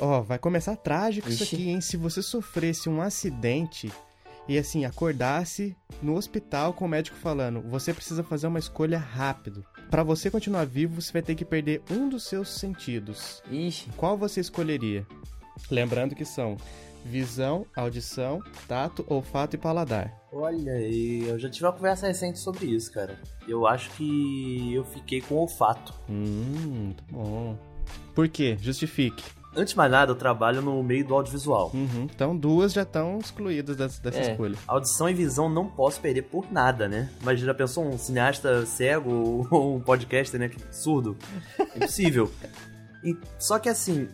Ó, vai começar trágico isso Ixi. aqui, hein? Se você sofresse um acidente e assim, acordasse no hospital com o médico falando, você precisa fazer uma escolha rápido. Pra você continuar vivo, você vai ter que perder um dos seus sentidos. Ixi. Qual você escolheria? Lembrando que são visão, audição, tato, olfato e paladar. Olha aí, eu já tive uma conversa recente sobre isso, cara. Eu acho que eu fiquei com olfato. Hum, muito bom. Por quê? Justifique. Antes de mais nada, eu trabalho no meio do audiovisual. Uhum, Então duas já estão excluídas dessa, dessa É. escolha. Audição e visão não posso perder por nada, né? Mas já pensou um cineasta cego ou um podcaster, né? que- Surdo? Impossível. E- só que assim,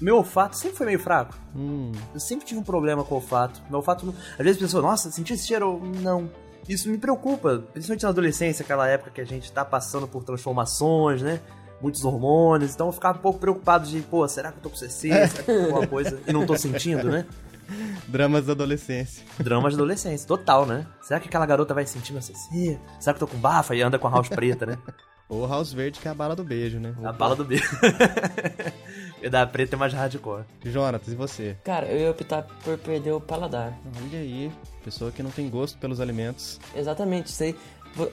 meu olfato sempre foi meio fraco. Hum, Eu sempre tive um problema com o olfato. Meu olfato, não- às vezes a pessoa, nossa, senti esse cheiro? Não. Isso me preocupa, principalmente na adolescência, aquela época que a gente tá passando por transformações, né? Muitos hormônios, então eu ficava um pouco preocupado de, pô, será que eu tô com CC? Será que eu tô com alguma coisa? E não tô sentindo, né? dramas da adolescência. Dramas de adolescência, total, né? Será que aquela garota vai sentir meu CC? Será que eu tô com bafa e anda com a house preta, né? Ou House Verde, que é a bala do beijo, né? A bala do B. e da preta é mais hardcore. Jonatas, e você? Cara, eu ia optar por perder o paladar. Olha aí, pessoa que não tem gosto pelos alimentos. Exatamente, isso aí.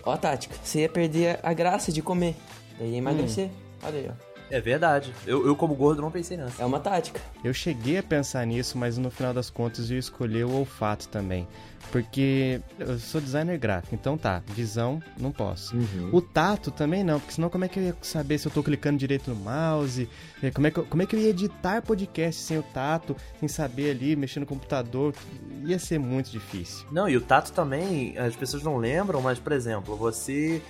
Ó a tática. Você ia perder a graça de comer. Daí ia emagrecer. Olha aí, ó. É verdade. Eu, eu como gordo, não pensei nessa. É uma tática. Eu cheguei a pensar nisso, mas no final das contas eu escolhi o olfato também. Porque eu sou designer gráfico, então tá, visão não posso. O tato também não, porque senão como é que eu ia saber se eu tô clicando direito no mouse? Eh, Como é que eu, como é que eu ia editar podcast sem o tato, sem saber ali, mexer no computador? Ia ser muito difícil. Não, e o tato também, as pessoas não lembram, mas, por exemplo, você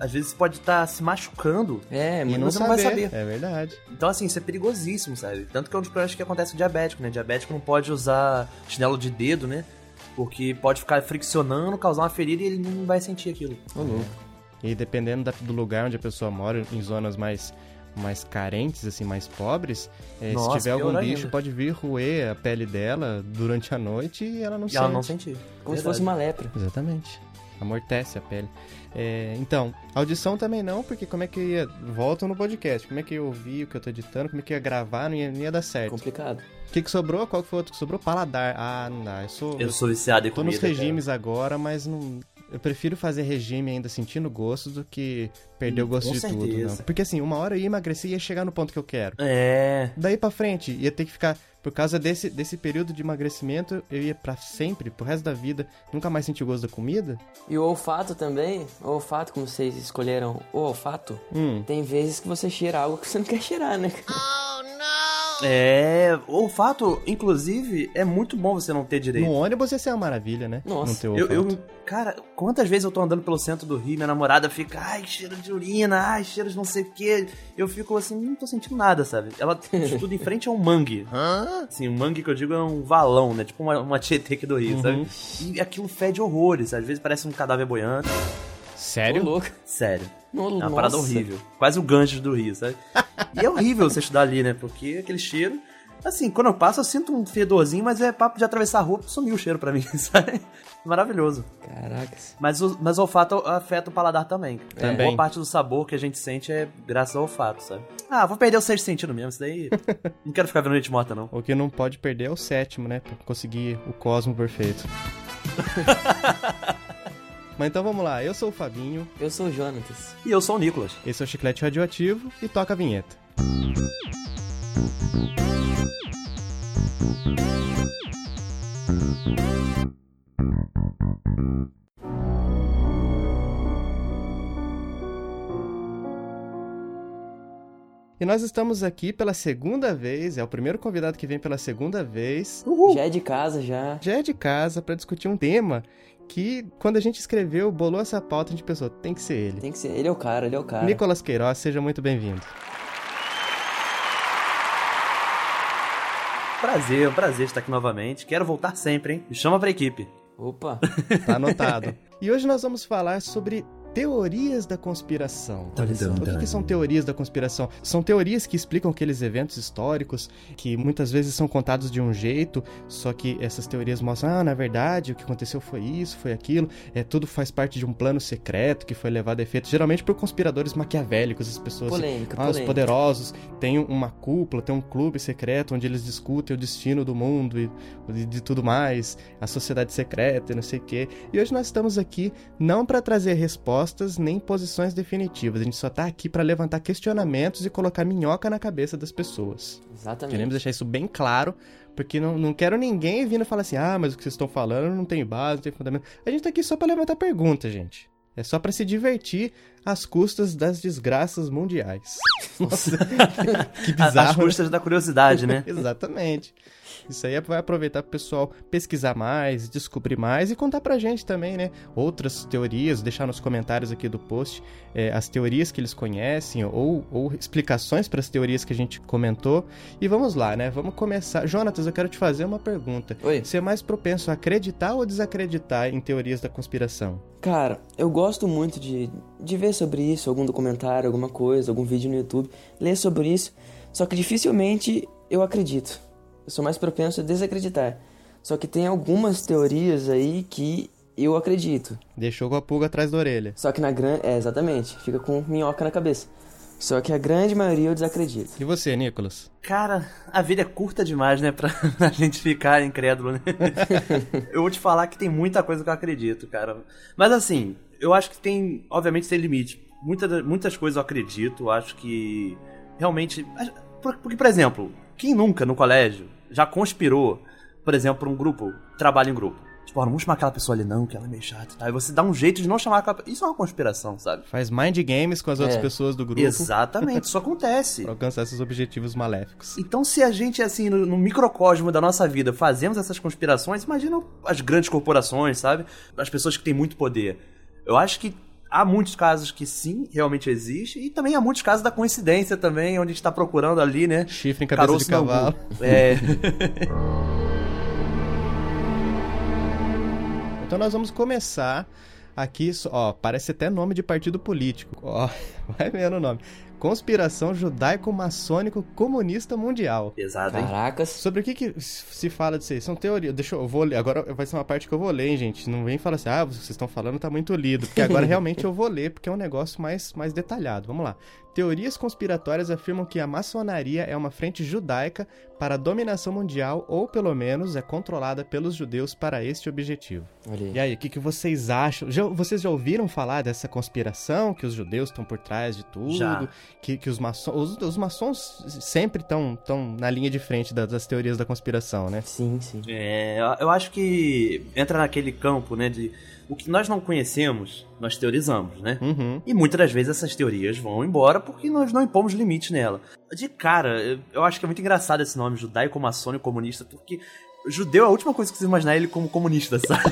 às vezes pode estar se machucando. É, E mas não você não vai saber. É verdade. Então, assim, isso é perigosíssimo, sabe? Tanto que é um dos problemas que acontece com diabético, né? Diabético não pode usar chinelo de dedo, né? Porque pode ficar friccionando, causar uma ferida e ele não vai sentir aquilo. Ô, louco. E dependendo da- do lugar onde a pessoa mora, em zonas mais, mais carentes, assim, mais pobres, eh, Nossa, se tiver algum bicho, ainda. pode vir roer a pele dela durante a noite e ela não E sente. ela não sentir. Como se Verdade. fosse uma lepra. Exatamente. Amortece a pele. É, então, audição também não, porque como é que eu ia. Volto no podcast. Como é que eu ouvi o que eu tô editando? Como é que eu ia gravar? Não ia, não ia dar certo. Complicado. O que, que sobrou? Qual que foi o outro que sobrou? Paladar. Ah, não dá. Eu sou. Eu sou viciado em tô comida. nos regimes agora, mas não. Eu prefiro fazer regime ainda sentindo gosto do que perder Hum, o gosto de tudo. certeza. Não. Porque assim, uma hora eu ia emagrecer e ia chegar no ponto que eu quero. Cara. É. Daí pra frente, ia ter que ficar. Por causa desse, desse período de emagrecimento, eu ia pra sempre, pro resto da vida, nunca mais sentir o gosto da comida. E o olfato também, o olfato, como vocês escolheram o olfato, Hum. tem vezes que você cheira algo que você não quer cheirar, né? É. O olfato, inclusive, é muito bom você não ter direito. No ônibus ia ser uma maravilha, né? Nossa. Não ter Eu, eu, cara, quantas vezes eu tô andando pelo centro do Rio, minha namorada fica, ai, cheiro de urina, ai, cheiro de não sei o quê. Eu fico assim, não tô sentindo nada, sabe? Ela estuda em frente a um mangue. Assim, um mangue que eu digo é um valão, né? Tipo uma, uma tietê aqui do Rio, Uhum. sabe? E aquilo fede horrores, às vezes parece um cadáver boiando. Sério? Ô, louco. Sério. No, É uma nossa. parada horrível. Quase o Ganges do Rio, sabe? E é horrível você estudar ali, né? Porque aquele cheiro. Assim, quando eu passo, eu sinto um fedorzinho, mas é papo de atravessar a rua, sumiu o cheiro pra mim, sabe? Maravilhoso. Caracas. Mas o, mas o olfato afeta o paladar também. Também. Boa parte do sabor que a gente sente é graças ao olfato, sabe? Ah, vou perder o sexto sentido mesmo, isso daí. não quero ficar vendo gente morta, não. O que não pode perder é o sétimo, né? Pra conseguir o cosmo perfeito. Mas então vamos lá, eu sou o Fabinho, Eu sou o Jonatas. E eu sou o Nicolas. esse é o Chiclete Radioativo e toca a vinheta. E nós estamos aqui pela segunda vez, é o primeiro convidado que vem pela segunda vez. Já é de casa, já. Já é de casa para discutir um tema que, quando a gente escreveu, bolou essa pauta, a gente pensou, tem que ser ele. Tem que ser. Ele é o cara, ele é o cara. Nicolas Queiroz, seja muito bem-vindo. Prazer, um prazer estar aqui novamente. Quero voltar sempre, hein? Me chama pra equipe. Opa. Tá anotado. e hoje nós vamos falar sobre teorias da conspiração. O que, que, são teorias da conspiração? São teorias que explicam aqueles eventos históricos que muitas vezes são contados de um jeito, só que essas teorias mostram, ah, na verdade, o que aconteceu foi isso, foi aquilo, é tudo faz parte de um plano secreto que foi levado a efeito, geralmente por conspiradores maquiavélicos, as pessoas, polêmica, ah, polêmica. os poderosos, têm uma cúpula, tem um clube secreto onde eles discutem o destino do mundo e de tudo mais, a sociedade secreta e não sei o quê. E hoje nós estamos aqui não para trazer respostas nem posições definitivas. A gente só tá aqui para levantar questionamentos e colocar minhoca na cabeça das pessoas. Exatamente. Queremos deixar isso bem claro, porque não, não quero ninguém vindo falar assim: ah, mas o que vocês estão falando não tem base, não tem fundamento. A gente tá aqui só para levantar perguntas, gente. É só para se divertir às custas das desgraças mundiais. Nossa, que bizarro. Às custas da curiosidade, né? Exatamente. Isso aí vai aproveitar pro pessoal pesquisar mais, descobrir mais e contar pra gente também, né? Outras teorias, deixar nos comentários aqui do post é, as teorias que eles conhecem ou, ou explicações para as teorias que a gente comentou. E vamos lá, né? Vamos começar. Jonatas, eu quero te fazer uma pergunta. Oi. Você é mais propenso a acreditar ou desacreditar em teorias da conspiração? Cara, eu gosto muito de, de ver sobre isso, algum documentário, alguma coisa, algum vídeo no YouTube, ler sobre isso, só que dificilmente eu acredito eu sou mais propenso a desacreditar. Só que tem algumas teorias aí que eu acredito. Deixou com a pulga atrás da orelha. Só que na grande. É, exatamente. Fica com minhoca na cabeça. Só que a grande maioria eu desacredito. E você, Nicolas? Cara, a vida é curta demais, né? Pra, a gente ficar incrédulo, né? eu vou te falar que tem muita coisa que eu acredito, cara. Mas assim, eu acho que tem. Obviamente tem limite. Muita, muitas coisas eu acredito. Acho que. Realmente. Porque, por exemplo, quem nunca no colégio já conspirou, por exemplo, pra um grupo, trabalho em grupo. Tipo, não vamos chamar aquela pessoa ali não, que ela é meio chata tá? Aí você dá um jeito de não chamar aquela Isso é uma conspiração, sabe? Faz mind games com as é. outras pessoas do grupo. Exatamente, isso acontece. pra alcançar esses objetivos maléficos. Então, se a gente, assim, no, no, microcosmo da nossa vida, fazemos essas conspirações, imagina as grandes corporações, sabe? As pessoas que têm muito poder. Eu acho que há muitos casos que sim, realmente existe, e também há muitos casos da coincidência também, onde a gente tá procurando ali, né? Chifre em cabeça Caroço de cavalo. É. então nós vamos começar aqui, ó, parece até nome de partido político. Ó, vai vendo o nome. Conspiração Judaico-Maçônico Comunista Mundial. Pesado, hein? Caracas. Sobre o que, que se fala disso aí? São teorias. Deixa eu, eu vou ler. Agora vai ser uma parte que eu vou ler, hein, gente. Não vem falar assim, ah, vocês estão falando, tá muito lido. Porque agora realmente eu vou ler, porque é um negócio mais, mais detalhado. Vamos lá. Teorias conspiratórias afirmam que a maçonaria é uma frente judaica para a dominação mundial ou, pelo menos, é controlada pelos judeus para este objetivo. Olhei. E aí, o que, que vocês acham? Já, vocês já ouviram falar dessa conspiração, que os judeus estão por trás de tudo? Já. Que, que os maçons... Os, os maçons sempre estão tão na linha de frente das, das, teorias da conspiração, né? Sim, sim. É, eu acho que entra naquele campo, né, de o que nós não conhecemos, nós teorizamos, né? Uhum. E muitas das vezes essas teorias vão embora porque nós não impomos limites nela. De cara, eu acho que é muito engraçado esse nome, judaico-maçônico comunista, porque judeu é a última coisa que você imaginar ele como comunista, sabe?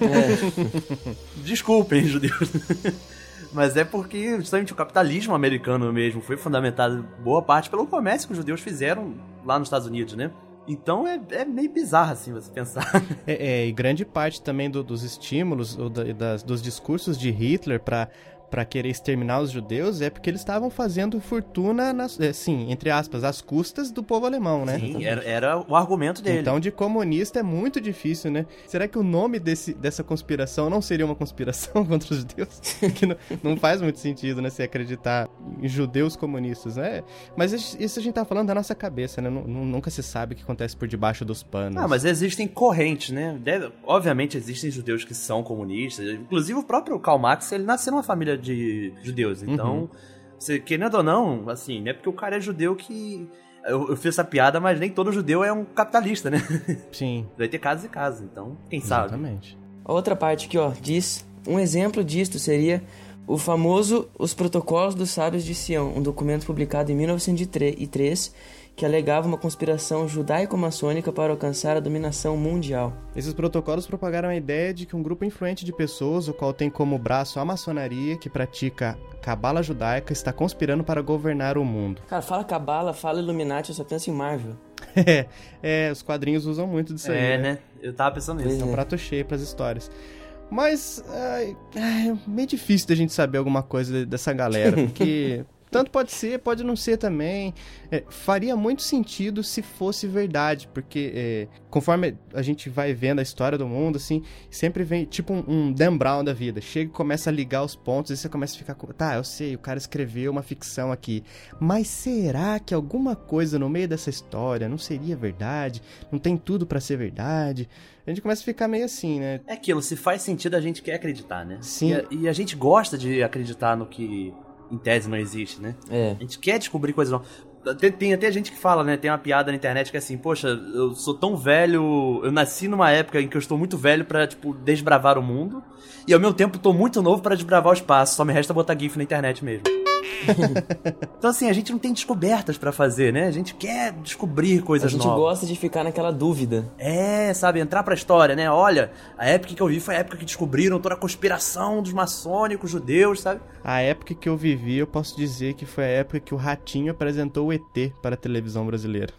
é. Desculpem, judeus. Mas é porque justamente o capitalismo americano mesmo foi fundamentado boa parte pelo comércio que os judeus fizeram lá nos Estados Unidos, né? Então é, é meio bizarro, assim, você pensar. É, é e grande parte também do, dos estímulos, ou da, das, dos discursos de Hitler para para querer exterminar os judeus é porque eles estavam fazendo fortuna, nas, assim, entre aspas, às custas do povo alemão, né? Sim, era, era o argumento dele. Então, de comunista é muito difícil, né? Será que o nome desse, dessa conspiração não seria uma conspiração contra os judeus? que não, não, faz muito sentido, né? Se acreditar em judeus comunistas, né? Mas isso a gente tá falando da nossa cabeça, né? Nunca se sabe o que acontece por debaixo dos panos. Ah, mas existem correntes, né? Deve, obviamente existem judeus que são comunistas. Inclusive o próprio Karl Marx, ele nasceu numa família de judeus. Então, uhum. você, querendo ou não, assim, não é porque o cara é judeu que. Eu, eu, fiz essa piada, mas nem todo judeu é um capitalista, né? Sim. Vai ter casos e casos, então, quem Exatamente. sabe? Exatamente. Outra parte aqui, ó, diz. Um exemplo disto seria o famoso Os Protocolos dos Sábios de Sião, um documento publicado em 1903 que alegava uma conspiração judaico-maçônica para alcançar a dominação mundial. Esses protocolos propagaram a ideia de que um grupo influente de pessoas, o qual tem como braço a maçonaria, que pratica cabala judaica, está conspirando para governar o mundo. Cara, fala cabala, fala Illuminati, eu só penso em Marvel. é, é, os quadrinhos usam muito disso é, aí. É, né? Eu tava pensando nisso. É um prato cheio para as histórias. Mas é, é meio difícil da gente saber alguma coisa dessa galera, porque tanto pode ser, pode não ser também. É, faria muito sentido se fosse verdade, porque é, conforme a gente vai vendo a história do mundo, assim, sempre vem tipo um, um Dan Brown da vida. Chega e começa a ligar os pontos e você começa a ficar. Tá, eu sei, o cara escreveu uma ficção aqui. Mas será que alguma coisa no meio dessa história não seria verdade? Não tem tudo para ser verdade? A gente começa a ficar meio assim, né? É aquilo, se faz sentido, a gente quer acreditar, né? Sim. E a, e a gente gosta de acreditar no que em tese não existe, né? É. A gente quer descobrir coisas novas. Tem, tem, até gente que fala, né? Tem uma piada na internet que é assim, poxa, eu sou tão velho, eu nasci numa época em que eu estou muito velho para tipo, desbravar o mundo, e ao mesmo tempo estou muito novo para desbravar o espaço, só me resta botar GIF na internet mesmo. então, assim, a gente não tem descobertas para fazer, né? A gente quer descobrir coisas novas. A gente novas. gosta de ficar naquela dúvida. É, sabe? Entrar pra história, né? Olha, a época que eu vi foi a época que descobriram toda a conspiração dos maçônicos judeus, sabe? A época que eu vivi, eu posso dizer que foi a época que o Ratinho apresentou o ET para a televisão brasileira.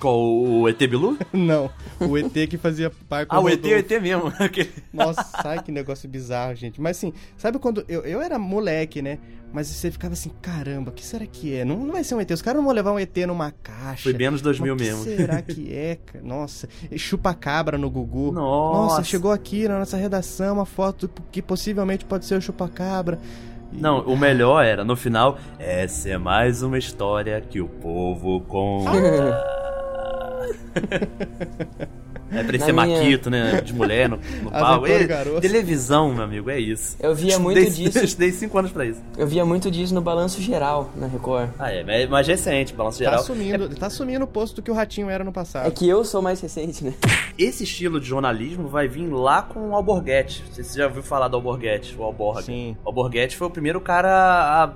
Qual o ET Bilu? Não, o ET que fazia parte Ah, o ET, o ET mesmo. Nossa, sai que negócio bizarro, gente. Mas assim, sabe quando. Eu, eu era moleque, né? Mas você ficava assim, caramba, o que será que é? Não, não vai ser um ET. Os caras não vão levar um ET numa caixa. Foi bem anos 2000 Mas mesmo. O que será que é, cara? Nossa, chupa-cabra no Gugu. Nossa. Nossa, chegou aqui na nossa redação uma foto que possivelmente pode ser o chupa-cabra. Não, o melhor era, no final, essa é mais uma história que o povo conta. É pra ser minha... maquito, né? De mulher no, no pau. É, televisão, meu amigo, é isso. Eu via muito disso. Eu estudei 5 anos pra isso. Eu via muito disso no Balanço Geral, na Record. Ah, é, mas mais recente, Balanço tá Geral. Assumindo, é... Tá assumindo o posto do que o Ratinho era no passado. É que eu sou mais recente, né? Esse estilo de jornalismo vai vir lá com o Alborguete. Você já ouviu falar do Alborguete, o Alborg. Sim. O Alborguete foi o primeiro cara a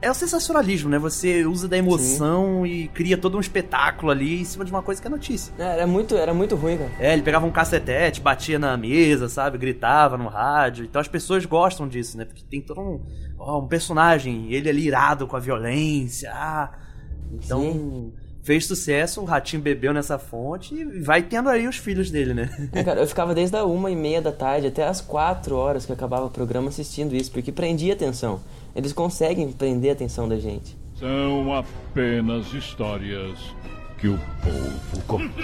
é o sensacionalismo, né? Você usa da emoção Sim. e cria todo um espetáculo ali em cima de uma coisa que é notícia. É, era muito, era muito ruim, cara. É, ele pegava um cacetete, batia na mesa, sabe? Gritava no rádio. Então as pessoas gostam disso, né? Porque tem todo um, ó, um personagem, ele ali irado com a violência. Ah, então. Sim fez sucesso, o Ratinho bebeu nessa fonte e vai tendo aí os filhos dele, né? É, cara, eu ficava desde a uma e meia da tarde até as quatro horas que acabava o programa assistindo isso, porque prendia atenção. Eles conseguem prender a atenção da gente. São apenas histórias que o povo conta.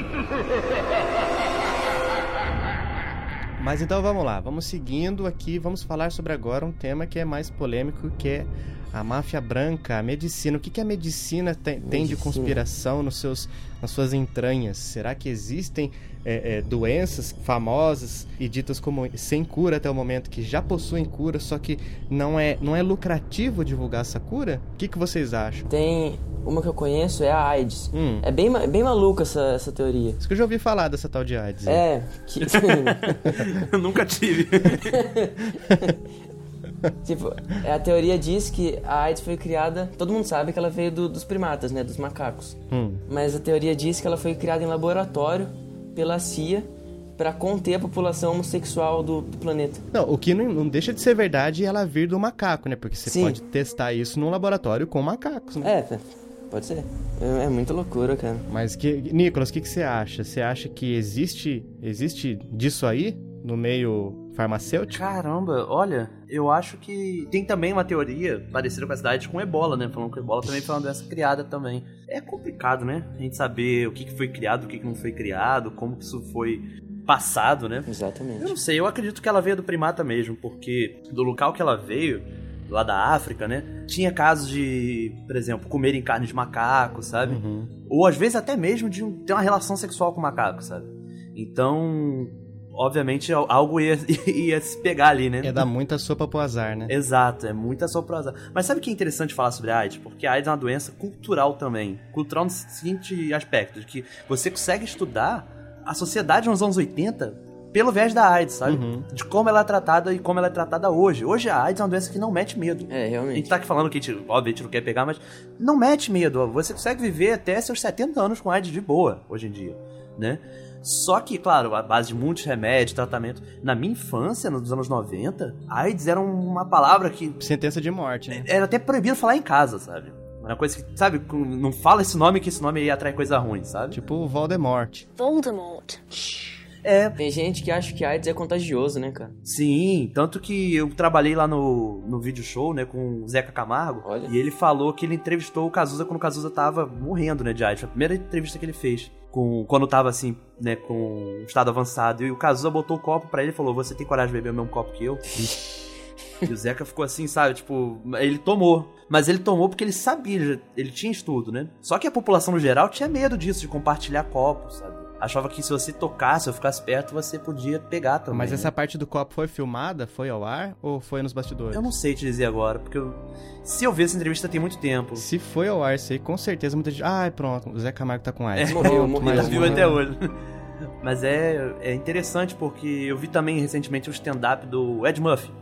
Mas então vamos lá, vamos seguindo aqui, vamos falar sobre agora um tema que é mais polêmico, que é a máfia branca, a medicina. O que, que a medicina tem, medicina. tem de conspiração nos seus, nas suas entranhas? Será que existem é, é, doenças famosas e ditas como sem cura até o momento, que já possuem cura, só que não é, não é lucrativo divulgar essa cura? O que, que vocês acham? Tem uma que eu conheço, é a AIDS. Hum. É bem, bem maluca essa, essa teoria. Isso que eu já ouvi falar dessa tal de AIDS. É. Que... eu nunca tive. tipo, a teoria diz que a AIDS foi criada. Todo mundo sabe que ela veio do, dos primatas, né? Dos macacos. Hum. Mas a teoria diz que ela foi criada em laboratório pela CIA para conter a população homossexual do, do, planeta. Não, o que não, não, deixa de ser verdade é ela vir do macaco, né? Porque você Sim. pode testar isso num laboratório com macacos, né? É, pode ser. É, é muita loucura, cara. Mas que, Nicolas, o que, que você acha? Você acha que existe existe disso aí no meio farmacêutico? Caramba, olha, eu acho que tem também uma teoria parecida com a cidade com ebola, né? Falando que ebola também foi uma doença criada também. É complicado, né? A gente saber o que foi criado, o que não foi criado, como que isso foi passado, né? Exatamente. Eu não sei, eu acredito que ela veio do primata mesmo, porque do local que ela veio, lá da África, né? Tinha casos de, por exemplo, comerem carne de macaco, sabe? Uhum. Ou às vezes até mesmo de ter uma relação sexual com o macaco, sabe? Então, obviamente algo ia, ia se pegar ali, né? Ia dar muita sopa pro azar, né? Exato, é muita sopa pro azar. Mas sabe o que é interessante falar sobre a AIDS? Porque a AIDS é uma doença cultural também. Cultural no seguinte aspecto, de que você consegue estudar a sociedade nos anos 80 pelo viés da AIDS, sabe? Uhum. De como ela é tratada e como ela é tratada hoje. Hoje a AIDS é uma doença que não mete medo. É, realmente. A gente tá aqui falando que a gente, óbvio, a gente não quer pegar, mas não mete medo. Você consegue viver até seus 70 anos com AIDS de boa, hoje em dia, né? Só que, claro, a base de muitos remédios, tratamento. Na minha infância, nos anos 90, AIDS era uma palavra que. Sentença de morte, né? Era até proibido falar em casa, sabe? Uma coisa que, sabe, não fala esse nome que esse nome aí atrai coisa ruim, sabe? Tipo Voldemort. Voldemort. É. Tem gente que acha que AIDS é contagioso, né, cara? Sim, tanto que eu trabalhei lá no, no vídeo show, né, com o Zeca Camargo. Olha. E ele falou que ele entrevistou o Cazuza quando o Cazuza tava morrendo, né, de AIDS. Foi a primeira entrevista que ele fez. Com, quando tava assim, né, com um estado avançado. E o Cazuza botou o copo para ele e falou: Você tem coragem de beber o mesmo copo que eu? E o Zeca ficou assim, sabe? Tipo, ele tomou. Mas ele tomou porque ele sabia, ele tinha estudo, né? Só que a população no geral tinha medo disso, de compartilhar copos, sabe? Achava que se você tocasse ou ficasse perto, você podia pegar também. Mas né? essa parte do copo foi filmada? Foi ao ar? Ou foi nos bastidores? Eu não sei te dizer agora, porque eu... se eu ver essa entrevista tem muito tempo. Se foi ao ar, sei, com certeza muita gente. Ah, pronto, o Zé Camargo tá com AIDS. É, morreu, morreu. Mas viu até hoje. Mas é, é interessante porque eu vi também recentemente o stand-up do Ed Murphy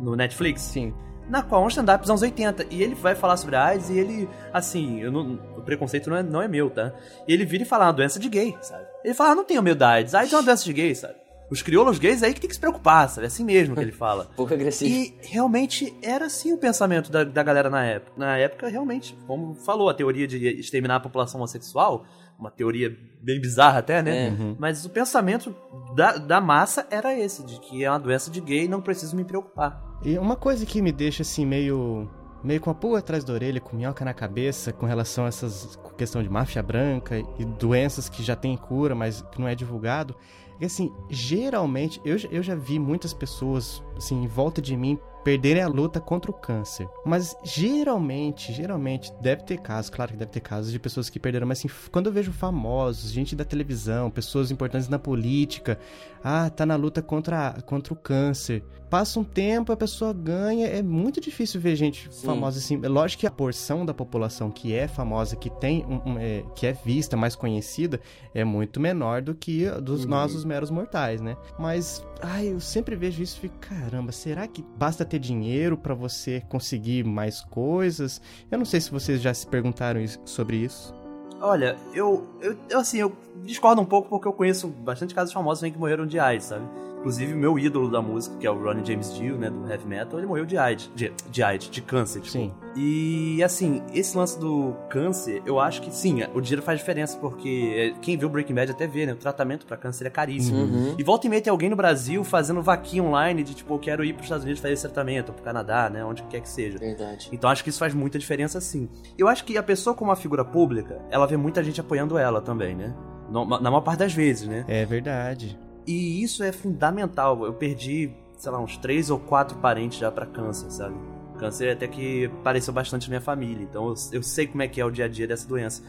no Netflix. Sim. Na qual é um stand-up dos anos 80. E ele vai falar sobre a AIDS e ele, assim, não, o preconceito não é, não é meu, tá? E ele vira e fala, é uma doença de gay, sabe? Ele fala, ah, não tenho medo da AIDS, a AIDS é uma doença de gay, sabe? Os crioulos gays é aí que tem que se preocupar, sabe? É assim mesmo que ele fala. Pouco agressivo. E realmente era assim o pensamento da, da galera na época. Na época, realmente, como falou, a teoria de exterminar a população homossexual, uma teoria bem bizarra até, né? É. Uhum. Mas o pensamento da, da massa era esse, de que é uma doença de gay e não preciso me preocupar. E uma coisa que me deixa assim meio meio com a pulga atrás da orelha, com minhoca na cabeça, com relação a essas questão de máfia branca e doenças que já tem cura, mas que não é divulgado. É assim, geralmente, eu, eu já vi muitas pessoas, assim, em volta de mim perderem a luta contra o câncer. Mas geralmente, geralmente, deve ter casos, claro que deve ter casos de pessoas que perderam, mas assim, quando eu vejo famosos, gente da televisão, pessoas importantes na política, ah, tá na luta contra, contra o câncer. Passa um tempo, a pessoa ganha, é muito difícil ver gente Sim. famosa assim. É lógico que a porção da população que é famosa, que tem um, um é, que é vista, mais conhecida, é muito menor do que dos uhum. nós, os meros mortais, né? Mas, ai, eu sempre vejo isso e fico, caramba, será que basta ter dinheiro para você conseguir mais coisas? Eu não sei se vocês já se perguntaram isso, sobre isso. Olha, eu, eu, eu, assim, eu discordo um pouco porque eu conheço bastante casos famosos que morreram de AIDS, sabe? Inclusive, o meu ídolo da música, que é o Ronnie James Dio, né, do heavy metal, ele morreu de AIDS, de, de AIDS, de câncer, tipo. Sim. E, assim, esse lance do câncer, eu acho que sim, o dinheiro faz diferença, porque é, quem viu Breaking Bad até vê, né, o tratamento para câncer é caríssimo. Uhum. E volta e meia tem alguém no Brasil fazendo vaquinha online de, tipo, eu quero ir pros Estados Unidos fazer esse tratamento, ou pro Canadá, né, onde quer que seja. Verdade. Então, acho que isso faz muita diferença, sim. Eu acho que a pessoa como uma figura pública, ela vê muita gente apoiando ela também, né? Na maior parte das vezes, né? É verdade. E isso é fundamental. Eu perdi, sei lá, uns três ou quatro parentes já para câncer, sabe? Câncer até que apareceu bastante na minha família. Então eu, eu sei como é que é o dia a dia dessa doença.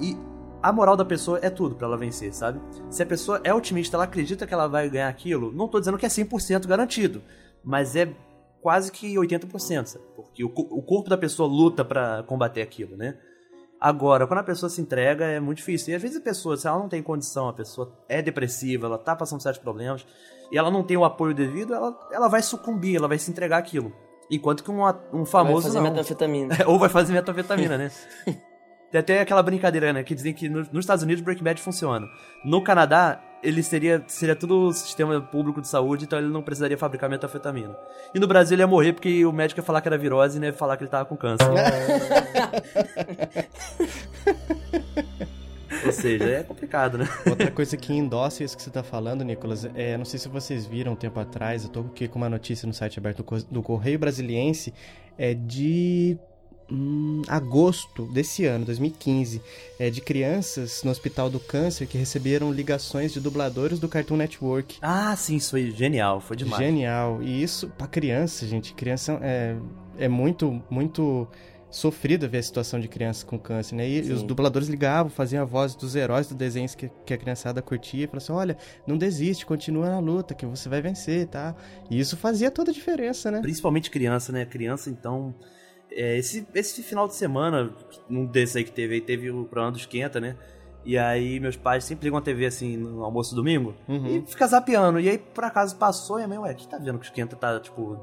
E a moral da pessoa é tudo para ela vencer, sabe? Se a pessoa é otimista, ela acredita que ela vai ganhar aquilo, não tô dizendo que é 100% garantido, mas é quase que 80%, sabe? Porque o, o corpo da pessoa luta para combater aquilo, né? Agora, quando a pessoa se entrega, é muito difícil. E às vezes a pessoa, se ela não tem condição, a pessoa é depressiva, ela tá passando certos problemas, e ela não tem o apoio devido, ela, ela vai sucumbir, ela vai se entregar aquilo. Enquanto que um, um famoso. Vai fazer não. metanfetamina. Ou vai fazer metanfetamina, né? Tem até aquela brincadeira, né? Que dizem que no, nos Estados Unidos Breaking Bad funciona. No Canadá, ele seria, seria tudo sistema público de saúde, então ele não precisaria fabricar metanfetamina. E no Brasil ele ia morrer porque o médico ia falar que era virose e não ia falar que ele tava com câncer. Ou seja, é complicado, né? Outra coisa que endossa isso que você tá falando, Nicolas, é, não sei se vocês viram um tempo atrás, eu tô aqui com uma notícia no site aberto do Correio Brasiliense, é de hum, agosto desse ano, 2015, é, de crianças no Hospital do Câncer que receberam ligações de dubladores do Cartoon Network. Ah, sim, isso foi genial, foi demais. Genial. E isso, pra criança, gente, criança é, é muito, muito sofrido ver a situação de crianças com câncer, né? E Sim. os dubladores ligavam, faziam a voz dos heróis dos desenhos que, que a criançada curtia e falavam assim, olha, não desiste, continua na luta, que você vai vencer, tá? E isso fazia toda a diferença, né? Principalmente criança, né? Criança, então... É, esse, esse final de semana, um desses aí que teve aí, teve o programa do Esquenta, né? E aí meus pais sempre ligam a TV assim no almoço domingo uhum. e fica zapeando. E aí por acaso passou e a minha, ué, que tá vendo que o Esquenta tá, tipo,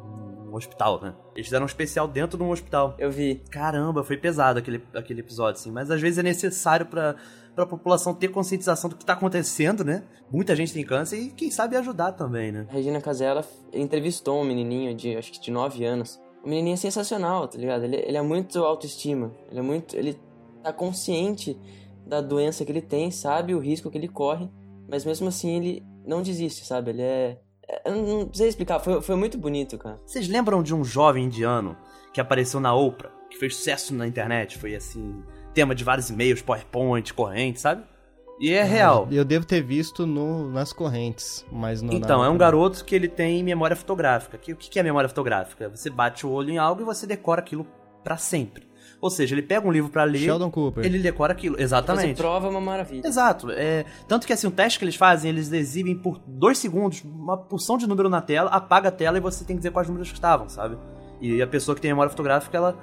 num hospital, né? Eles fizeram um especial dentro de um hospital. Eu vi. Caramba, foi pesado aquele, aquele episódio, assim. Mas às vezes é necessário pra, pra população ter conscientização do que tá acontecendo, né? Muita gente tem câncer e quem sabe ajudar também, né? Regina Casella entrevistou um menininho de, acho que de 9 anos O menininho é sensacional, tá ligado? Ele, ele é muito autoestima. Ele é muito. Ele tá consciente da doença que ele tem, sabe o risco que ele corre, mas mesmo assim ele não desiste, sabe? Ele é. é eu não sei explicar, foi, foi muito bonito, cara. Vocês lembram de um jovem indiano que apareceu na Oprah, que fez sucesso na internet? Foi assim, tema de vários e-mails, PowerPoint, corrente, sabe? E é real. Eu devo ter visto no, nas correntes, mas não. Então, é um garoto que ele tem memória fotográfica. Que, o que é memória fotográfica? Você bate o olho em algo e você decora aquilo para sempre. Ou seja, ele pega um livro para ler. Sheldon Cooper. Ele decora aquilo. Exatamente. Fazer prova é uma maravilha. Exato. É, tanto que assim, o teste que eles fazem, eles exibem por dois segundos uma porção de número na tela, apaga a tela e você tem que dizer quais números que estavam, sabe? E a pessoa que tem memória fotográfica, ela.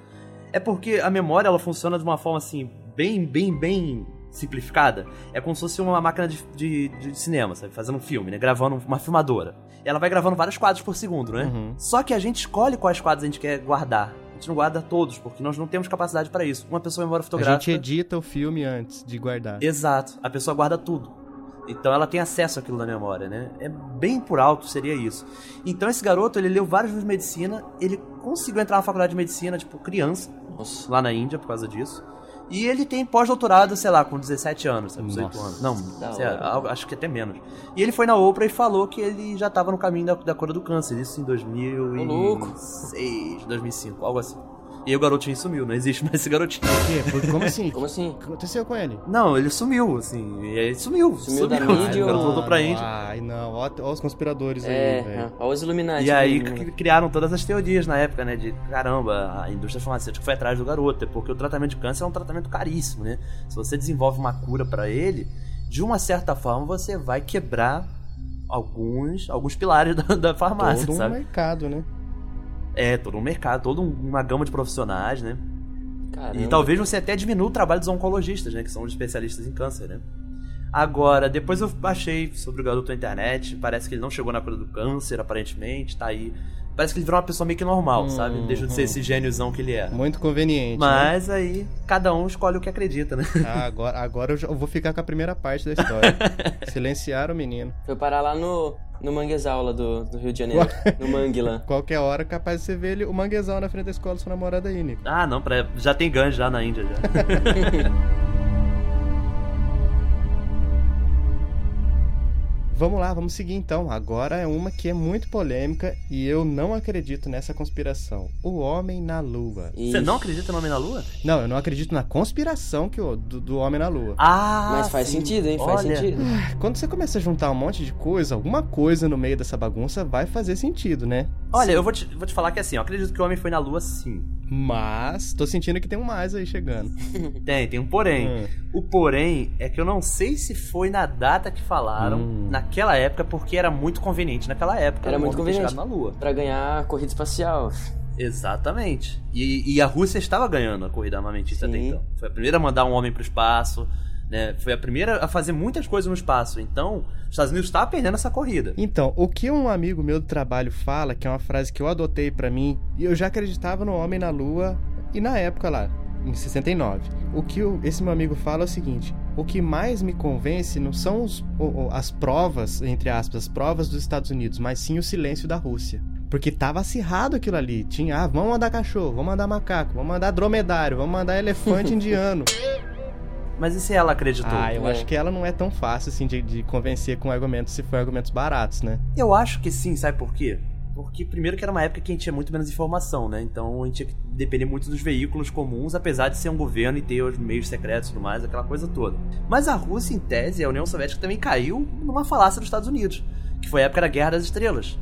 É porque a memória ela funciona de uma forma assim, bem, bem, bem simplificada, é como se fosse uma máquina de, de, de, cinema, sabe? Fazendo um filme, né? Gravando uma filmadora. Ela vai gravando vários quadros por segundo, né? Uhum. Só que a gente escolhe quais quadros a gente quer guardar. A gente não guarda todos, porque nós não temos capacidade para isso. Uma pessoa memória fotográfica. A gente edita o filme antes de guardar. Exato. A pessoa guarda tudo. Então ela tem acesso àquilo na memória, né? É bem por alto seria isso. Então esse garoto, ele leu vários livros de medicina, ele conseguiu entrar na faculdade de medicina, tipo, criança, Nossa. lá na Índia por causa disso. E ele tem pós-doutorado, sei lá, com 17 anos, 18 Nossa. anos. Não, sei, acho que até menos. E ele foi na Oprah e falou que ele já estava no caminho da, da cura do câncer. Isso em 2006, 2005, algo assim. E o garotinho sumiu, não existe mais esse garotinho. Por quê? Como assim? Como assim? O que aconteceu com ele? Não, ele sumiu, assim. E aí sumiu. Sumiu, sumiu da mídia. O garoto voltou pra Índia. Ai, não. Ó, ó os conspiradores é, aí, velho. Ó os Illuminati. E aí criaram todas as teorias na época, né? De caramba, a indústria farmacêutica foi atrás do garoto. Porque o tratamento de câncer é um tratamento caríssimo, né? Se você desenvolve uma cura para ele, de uma certa forma você vai quebrar alguns, alguns pilares da, da farmácia, Todo sabe? um mercado, né? É, todo um mercado, toda uma gama de profissionais, né? Caramba. E talvez você até diminua o trabalho dos oncologistas, né? Que são os especialistas em câncer, né? Agora, depois eu achei sobre o garoto na internet, parece que ele não chegou na cura do câncer, aparentemente, tá aí. Parece que ele virou uma pessoa meio que normal, hum, sabe? Deixa de ser hum. esse gêniozão que ele é. Muito conveniente. Né? Mas né? aí, cada um escolhe o que acredita, né? Ah, agora, agora eu vou ficar com a primeira parte da história. Silenciar o menino. Foi parar lá no, no manguezal lá do, do Rio de Janeiro. no mangue lá. Qualquer hora capaz de você ver ele, o manguezal na frente da escola da sua namorada aí, Nico. Ah, não, pra, já tem ganjo já na Índia já. Vamos lá, vamos seguir então. Agora é uma que é muito polêmica e eu não acredito nessa conspiração. O Homem na Lua. Você não acredita no Homem na Lua? Não, eu não acredito na conspiração que o, do, do Homem na Lua. Ah, Mas faz sim. sentido, hein? Faz Olha. sentido. Ah, Quando você começa a juntar um monte de coisa, alguma coisa no meio dessa bagunça vai fazer sentido, né? Olha, eu vou te, vou te falar que assim, eu acredito que o homem foi na Lua sim. Mas tô sentindo que tem um mais aí chegando. Tem, tem um porém. Hum. O porém é que eu não sei se foi na data que falaram, Hum. naquela época, porque era muito conveniente naquela época. Era o muito conveniente. na Lua. Pra ganhar a corrida espacial. Exatamente. E, e a Rússia estava ganhando a corrida armamentista até Sim. então. Foi a primeira a mandar um homem pro espaço, né? Foi a primeira a fazer muitas coisas no espaço. Então, os Estados Unidos estavam perdendo essa corrida. Então, o que um amigo meu do trabalho fala, que é uma frase que eu adotei pra mim, e eu já acreditava no Homem na Lua, e na época lá, em 69. O que esse meu amigo fala é o seguinte: o que mais me convence não são os- as provas, entre aspas, as provas dos Estados Unidos, mas sim o silêncio da Rússia. Porque tava acirrado aquilo ali. Tinha, ah, vamos mandar cachorro, vamos mandar macaco, vamos mandar dromedário, vamos mandar elefante indiano. Mas e se ela acreditou? Ah, eu É. acho que ela não é tão fácil assim de, de convencer com argumentos se for argumentos baratos, né? Eu acho que sim, sabe por quê? Porque primeiro que era uma época que a gente tinha muito menos informação, né? Então a gente tinha que depender muito dos veículos comuns, apesar de ser um governo e ter os meios secretos e tudo mais, aquela coisa toda. Mas a Rússia, em tese, a União Soviética também caiu numa falácia dos Estados Unidos, que foi a época da Guerra das Estrelas.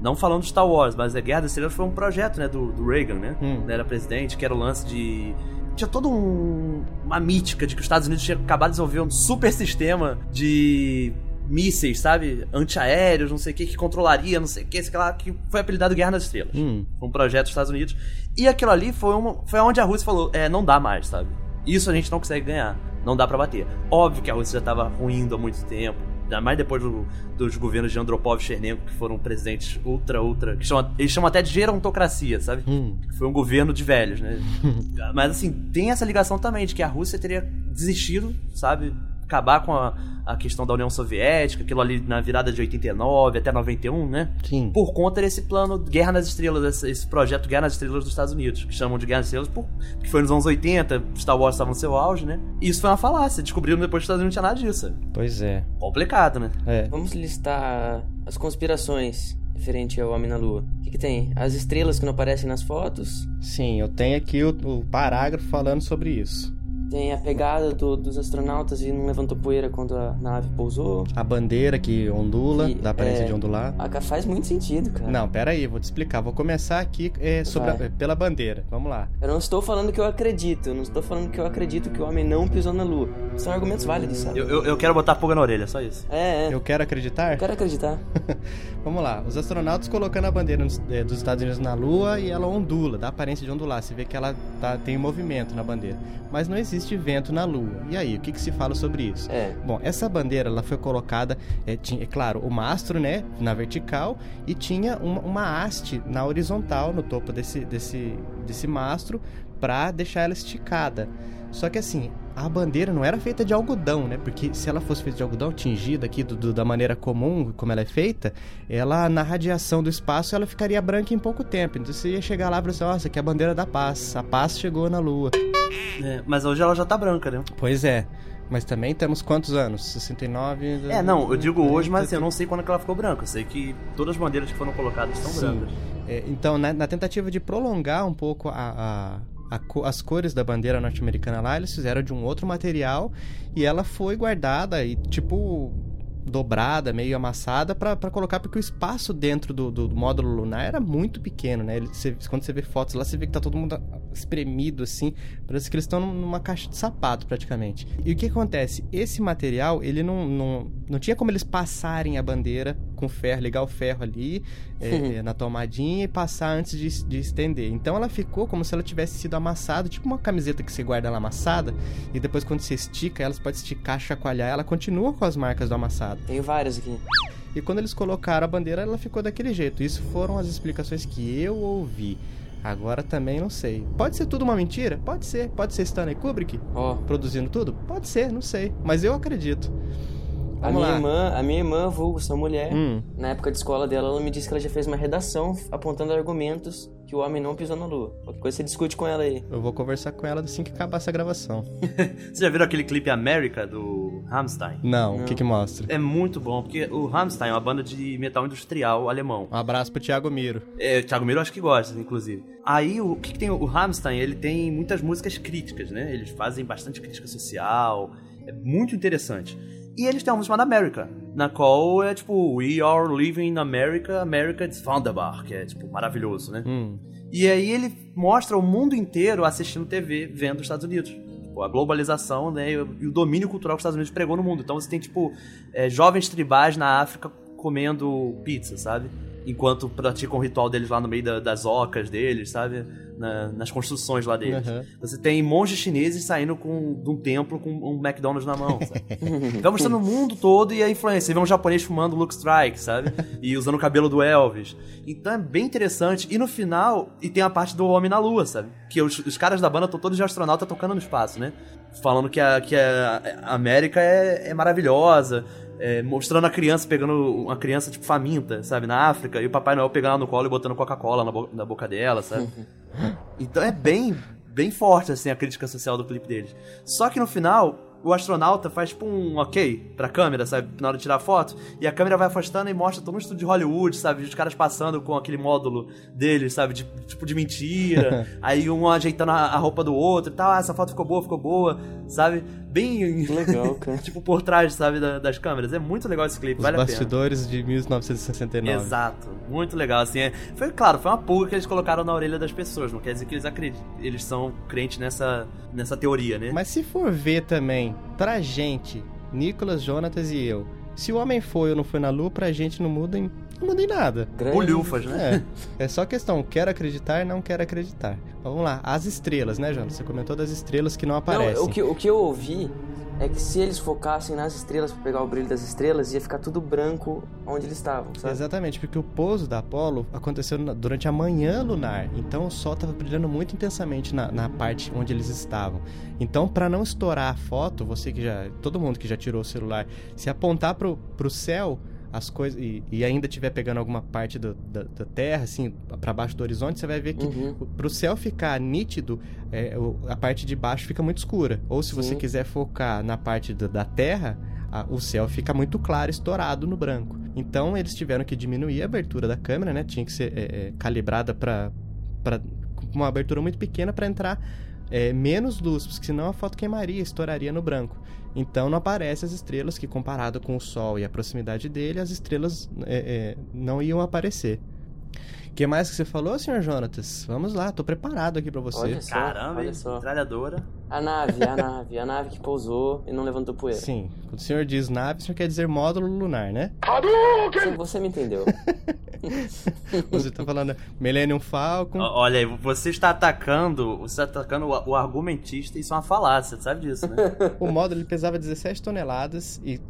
Não falando de Star Wars, mas a Guerra das Estrelas foi um projeto, né, do, do Reagan, né? Hum. Ele era presidente, que era o lance de tinha toda um- uma mítica de que os Estados Unidos tinha acabado de desenvolver um super sistema de mísseis, sabe? Antiaéreos, não sei o que, que controlaria, não sei o que, sei lá, que foi apelidado Guerra das Estrelas. Hum. Foi um projeto dos Estados Unidos. E aquilo ali foi, uma, foi onde a Rússia falou: é, não dá mais, sabe? Isso a gente não consegue ganhar. Não dá pra bater. Óbvio que a Rússia já tava ruindo há muito tempo. Ainda mais depois do- dos governos de Andropov e Chernenko, que foram presidentes ultra, ultra. Que chamam, eles chamam até de gerontocracia, sabe? Hum. Foi um governo de velhos, né? Mas assim, tem essa ligação também de que a Rússia teria desistido, sabe? Acabar com a, a questão da União Soviética, aquilo ali na virada de 89 até 91, né? Sim. Por conta desse plano Guerra nas Estrelas, esse, esse projeto Guerra nas Estrelas dos Estados Unidos, que chamam de Guerra nas Estrelas por, que foi nos anos 80, Star Wars estava no seu auge, né? E isso foi uma falácia, descobriram depois que os Estados Unidos não tinha nada disso. Pois é. Complicado, né? É. Vamos listar as conspirações referente ao Homem na Lua. O que, que tem? As estrelas que não aparecem nas fotos? Sim, eu tenho aqui o, o parágrafo falando sobre isso. Tem a pegada do- dos astronautas e não levantou poeira quando a nave pousou. A bandeira que ondula, Que, dá aparência é, de ondular. Cara, faz muito sentido, cara. Não, pera aí, vou te explicar. Vou começar aqui é, sobre a- Vai. pela bandeira. Vamos lá. Eu não estou falando que eu acredito, eu não estou falando que eu acredito que o homem não pisou na Lua. São argumentos válidos, sabe? Eu, eu, eu quero botar pulga na orelha, só isso. É, é. Eu quero acreditar? Eu quero acreditar. Vamos lá. Os astronautas colocando a bandeira nos- eh, dos Estados Unidos na Lua e ela ondula, dá aparência de ondular. Você vê que ela tá- tem movimento na bandeira. Mas não existe vento na Lua. E aí, o que, que se fala sobre isso? É. Bom, essa bandeira ela foi colocada, é, tinha, é claro, o mastro, né, na vertical e tinha uma, uma haste na horizontal no topo desse, desse, desse mastro para deixar ela esticada. Só que assim, a bandeira não era feita de algodão, né? Porque se ela fosse feita de algodão, tingida aqui do- do- da maneira comum, como ela é feita, ela na radiação do espaço ela ficaria branca em pouco tempo. Então você ia chegar lá e falar assim, nossa, aqui é a bandeira da paz. A paz chegou na Lua. É, mas hoje ela já tá branca, né? Pois é. Mas também temos quantos anos? 69? É, não, eu digo hoje, mas assim, eu não sei quando que ela ficou branca. Eu sei que todas as bandeiras que foram colocadas estão Sim. brancas. É, então, na, na tentativa de prolongar um pouco a- a co- as cores da bandeira norte-americana lá, eles fizeram de um outro material e ela foi guardada e, tipo, dobrada, meio amassada pra pra colocar, porque o espaço dentro do, do módulo lunar era muito pequeno, né? Ele- você- quando você vê fotos lá, você vê que tá todo mundo espremido, assim, parece que eles estão numa caixa de sapato, praticamente. E o que acontece? Esse material, ele não, não, não tinha como eles passarem a bandeira com ferro, ligar o ferro ali é, na tomadinha e passar antes de, de estender. Então ela ficou como se ela tivesse sido amassada, tipo uma camiseta que você guarda ela amassada, e depois quando você estica ela, você pode esticar, chacoalhar, ela continua com as marcas do amassado. Tenho várias aqui. E quando eles colocaram a bandeira, ela ficou daquele jeito. Isso foram as explicações que eu ouvi. Agora também não sei. Pode ser tudo uma mentira? Pode ser. Pode ser Stanley Kubrick Ó, produzindo tudo? Pode ser, não sei. Mas eu acredito. A minha lá. irmã, a minha irmã, vulgo, sua mulher, Hum. na época de escola dela, ela me disse que ela já fez uma redação apontando argumentos que o homem não pisou na lua. Qualquer coisa você discute com ela aí. Eu vou conversar com ela assim que acabar essa gravação. Você já viram aquele clipe America do Rammstein? Não, o que que mostra? É muito bom, porque o Rammstein é uma banda de metal industrial alemão. Um abraço pro Thiago Miro. É, o Thiago Miro acho que gosta, inclusive. Aí, o que, que tem? O Rammstein, ele tem muitas músicas críticas, né? Eles fazem bastante crítica social. É muito interessante. E eles têm uma música chamada America, na qual é tipo, We are living in America, America is wunderbar, que é tipo, maravilhoso, né? Hum. E aí ele mostra o mundo inteiro assistindo TV, vendo os Estados Unidos. Tipo, a globalização, né, e o e o domínio cultural que os Estados Unidos pregou no mundo. Então você tem, tipo, é, jovens tribais na África comendo pizza, sabe? Enquanto praticam o ritual deles lá no meio da- das ocas deles, sabe? Na- nas construções lá deles. Uhum. Você tem monges chineses saindo com, de um templo com um McDonald's na mão, sabe? Vai mostrando o mundo todo e a influência. Você vê um japonês fumando Luke Strike, sabe? E usando o cabelo do Elvis. Então é bem interessante. E no final, e tem a parte do Homem na Lua, sabe? Que os, os caras da banda estão todos de astronauta tocando no espaço, né? Falando que a, que a a América é, é maravilhosa. É, mostrando a criança pegando uma criança, tipo, faminta, sabe? Na África. E o Papai Noel pegando ela no colo e botando Coca-Cola na, bo- na boca dela, sabe? Então é bem, bem forte, assim, a crítica social do clipe deles. Só que no final, o astronauta faz tipo um ok pra câmera, sabe? Na hora de tirar a foto. E a câmera vai afastando e mostra todo um estúdio de Hollywood, sabe? Os caras passando com aquele módulo deles, sabe? De, tipo de mentira. aí um ajeitando a, a roupa do outro e tal. Ah, essa foto ficou boa, ficou boa, sabe? Bem. Legal, cara. tipo por trás, sabe? da- das câmeras. É muito legal esse clipe, Os vale a pena. bastidores de 1969. Exato, muito legal, assim, é, foi claro, foi uma pulga que eles colocaram na orelha das pessoas, não quer dizer que eles acreditam, eles são crentes nessa, nessa teoria, né? Mas se for ver também, pra gente, Nicolas, Jonatas e eu, se o homem foi ou não foi na lua, pra gente não muda em, não muda em nada. Grande. Bolhufas, né? É, é só questão, quero acreditar, não quero acreditar. Vamos lá, as estrelas, né, Jonas? Você comentou das estrelas que não aparecem. Não, o que, o que eu ouvi é que se eles focassem nas estrelas para pegar o brilho das estrelas, ia ficar tudo branco onde eles estavam, sabe? Exatamente, porque o pouso da Apollo aconteceu durante a manhã lunar, então o Sol estava brilhando muito intensamente na, na, parte onde eles estavam. Então, para não estourar a foto, você que já, todo mundo que já tirou o celular, se apontar pro, pro céu, as coisas e, e, ainda estiver pegando alguma parte do, da, da, Terra, assim, para baixo do horizonte, você vai ver que uhum. para o céu ficar nítido, é, a parte de baixo fica muito escura. Ou se Sim. você quiser focar na parte do, da Terra, a, o céu fica muito claro, estourado no branco. Então eles tiveram que diminuir a abertura da câmera, né? Tinha que ser é, é, calibrada para uma abertura muito pequena para entrar é, menos luz, porque senão a foto queimaria, estouraria no branco. Então não aparecem as estrelas que comparado com o Sol e a proximidade dele, as estrelas é, é, não iam aparecer. O que mais que você falou, senhor Jonatas? Vamos lá, tô preparado aqui para você. Olha só, Caramba, olha só. metralhadora. A nave, a nave, a nave que pousou e não levantou poeira. Sim, quando o senhor diz nave, o senhor quer dizer módulo lunar, né? Sim, você me entendeu. você tá falando Millennium Falcon. Olha aí, você está atacando, você está atacando o, o argumentista e isso é uma falácia, você sabe disso, né? o módulo ele pesava 17 toneladas e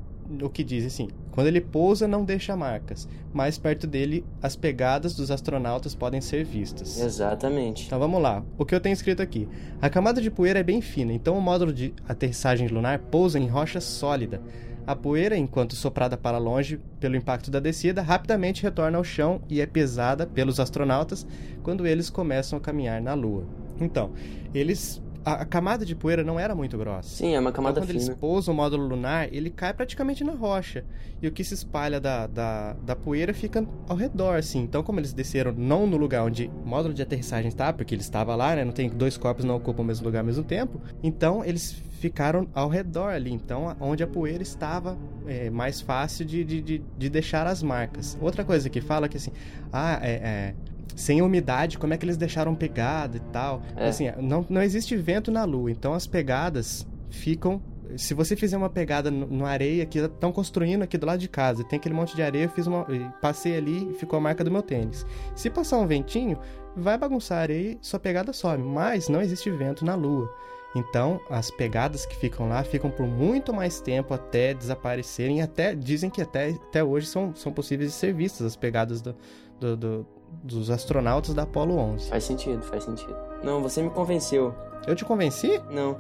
o que diz assim: quando ele pousa, não deixa marcas, mais perto dele, as pegadas dos astronautas podem ser vistas. Exatamente. Então vamos lá. O que eu tenho escrito aqui: a camada de poeira é bem fina, então o módulo de aterrissagem lunar pousa em rocha sólida. A poeira, enquanto soprada para longe pelo impacto da descida, rapidamente retorna ao chão e é pesada pelos astronautas quando eles começam a caminhar na Lua. Então, eles a, a, camada de poeira não era muito grossa. Sim, é uma camada então, quando fina. eles pousam o módulo lunar, ele cai praticamente na rocha. E o que se espalha da, da, da poeira fica ao redor, assim. Então, como eles desceram não no lugar onde o módulo de aterrissagem está, porque ele estava lá, né? Não tem dois corpos não ocupam o mesmo lugar ao mesmo tempo. Então, eles ficaram ao redor ali. Então, onde a poeira estava é mais fácil de, de, de, de deixar as marcas. Outra coisa que fala é que assim, ah, é, é sem umidade, como é que eles deixaram pegada e tal. É. Assim, não, não existe vento na Lua, então as pegadas ficam. Se você fizer uma pegada no, areia que estão construindo aqui do lado de casa, tem aquele monte de areia, eu fiz uma, passei ali e ficou a marca do meu tênis. Se passar um ventinho, vai bagunçar a areia e sua pegada some, mas não existe vento na Lua. Então, as pegadas que ficam lá ficam por muito mais tempo até desaparecerem. Até dizem que até, até hoje são, são possíveis de ser vistas as pegadas do, do, do, dos astronautas da Apollo 11. Faz sentido, faz sentido. Não, você me convenceu. Eu te convenci? Não.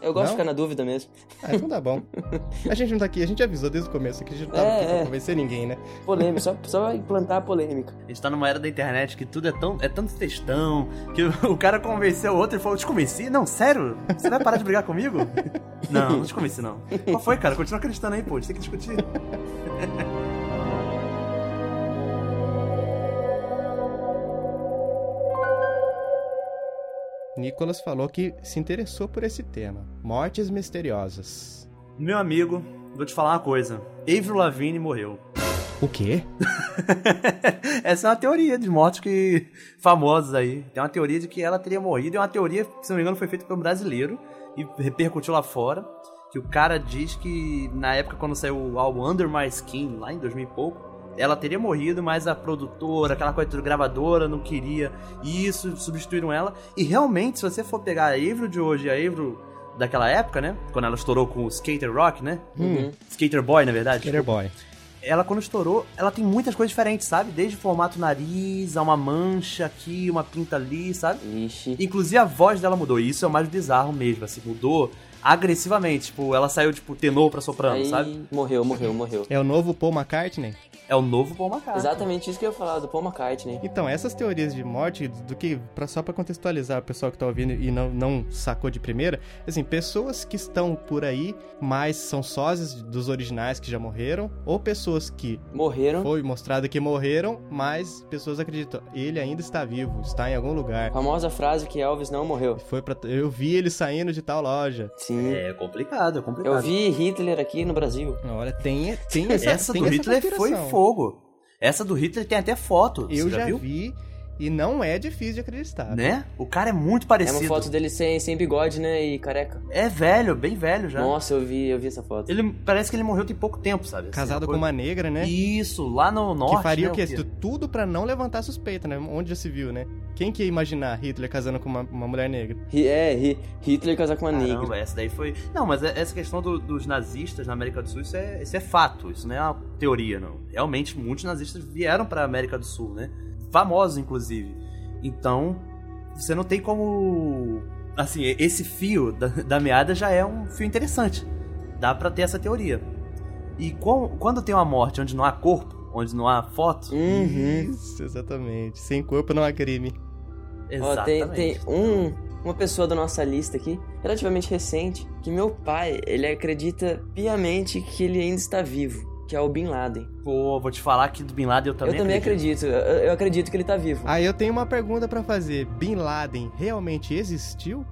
Eu gosto não? de ficar na dúvida mesmo. Ah, então tá bom. A gente não tá aqui, a gente avisou desde o começo que a gente não tava é, aqui pra é. convencer ninguém, né? Polêmica, só, só implantar a polêmica. A gente tá numa era da internet que tudo é tão é tanto textão que o, o cara convenceu o outro e falou: Eu te convenci? Não, sério? Você vai parar de brigar comigo? não, não te convenci, não. Qual foi, cara? Continua acreditando aí, pô. A gente tem que discutir. Nicolas falou que se interessou por esse tema: mortes misteriosas. Meu amigo, vou te falar uma coisa: Avril Lavigne morreu. O quê? Essa é uma teoria de mortes que famosos aí. Tem uma teoria de que ela teria morrido. É uma teoria, se não me engano, foi feita por um brasileiro e repercutiu lá fora. Que o cara diz que na época quando saiu o álbum Under My Skin, lá em 2000 e pouco, ela teria morrido, mas a produtora, aquela coisa gravadora, não queria isso, substituíram ela. E realmente, se você for pegar a Avril de hoje e a Avril daquela época, né? Quando ela estourou com o Skater Rock, né? Uhum. Skater Boy, na verdade. Skater Boy. Ela, quando estourou, ela tem muitas coisas diferentes, sabe? Desde o formato nariz, a uma mancha aqui, uma pinta ali, sabe? Ixi. Inclusive a voz dela mudou. E isso é o mais bizarro mesmo, assim, mudou agressivamente. Tipo, ela saiu, tipo, tenor pra soprano, Aí, sabe? Morreu, morreu, morreu. É o novo Paul McCartney? É o novo Paul McCartney. Exatamente isso que eu ia falar, do Paul McCartney. Então, essas teorias de morte, do que pra, só para contextualizar o pessoal que tá ouvindo e não, não sacou de primeira, assim, pessoas que estão por aí, mas são sósias dos originais que já morreram, ou pessoas que morreram. Foi mostrado que morreram, mas pessoas acreditam, ele ainda está vivo, está em algum lugar. A famosa frase que Elvis não morreu. Foi para eu vi ele saindo de tal loja. Sim. É complicado, é complicado. Eu vi Hitler aqui no Brasil. Olha, tem tem essa, essa tem do Hitler foi fogo. Essa do Hitler tem até foto. Eu já, já viu? vi. E não é difícil de acreditar. Né? O cara é muito parecido. É uma foto dele sem, sem bigode, né? E careca. É velho, bem velho já. Nossa, eu vi, eu vi essa foto. Ele parece que ele morreu tem pouco tempo, sabe? Assim, Casado com uma negra, né? Isso, lá no norte. Que faria né, o quê? Tudo para não levantar suspeita, né? Onde já se viu, né? Quem que ia imaginar Hitler casando com uma, uma mulher negra? É, Hitler casar com uma Caramba, negra. essa daí foi. Não, mas é, essa questão do, dos nazistas na América do Sul, isso é, isso é fato, isso não é uma teoria, não. Realmente, muitos nazistas vieram pra América do Sul, né? Famosos, inclusive. Então, você não tem como. Assim, esse fio da, da meada já é um fio interessante. Dá para ter essa teoria. E com, quando tem uma morte onde não há corpo, onde não há foto. Uhum. Isso, exatamente. Sem corpo não há crime. Exatamente. Ó, tem, tem um, uma pessoa da nossa lista aqui, relativamente recente, que meu pai, ele acredita piamente que ele ainda está vivo que é o Bin Laden. Pô, vou te falar que do Bin Laden eu também Eu também acredito. acredito. Eu, eu acredito que ele tá vivo. Ah, eu tenho uma pergunta para fazer. Bin Laden realmente existiu?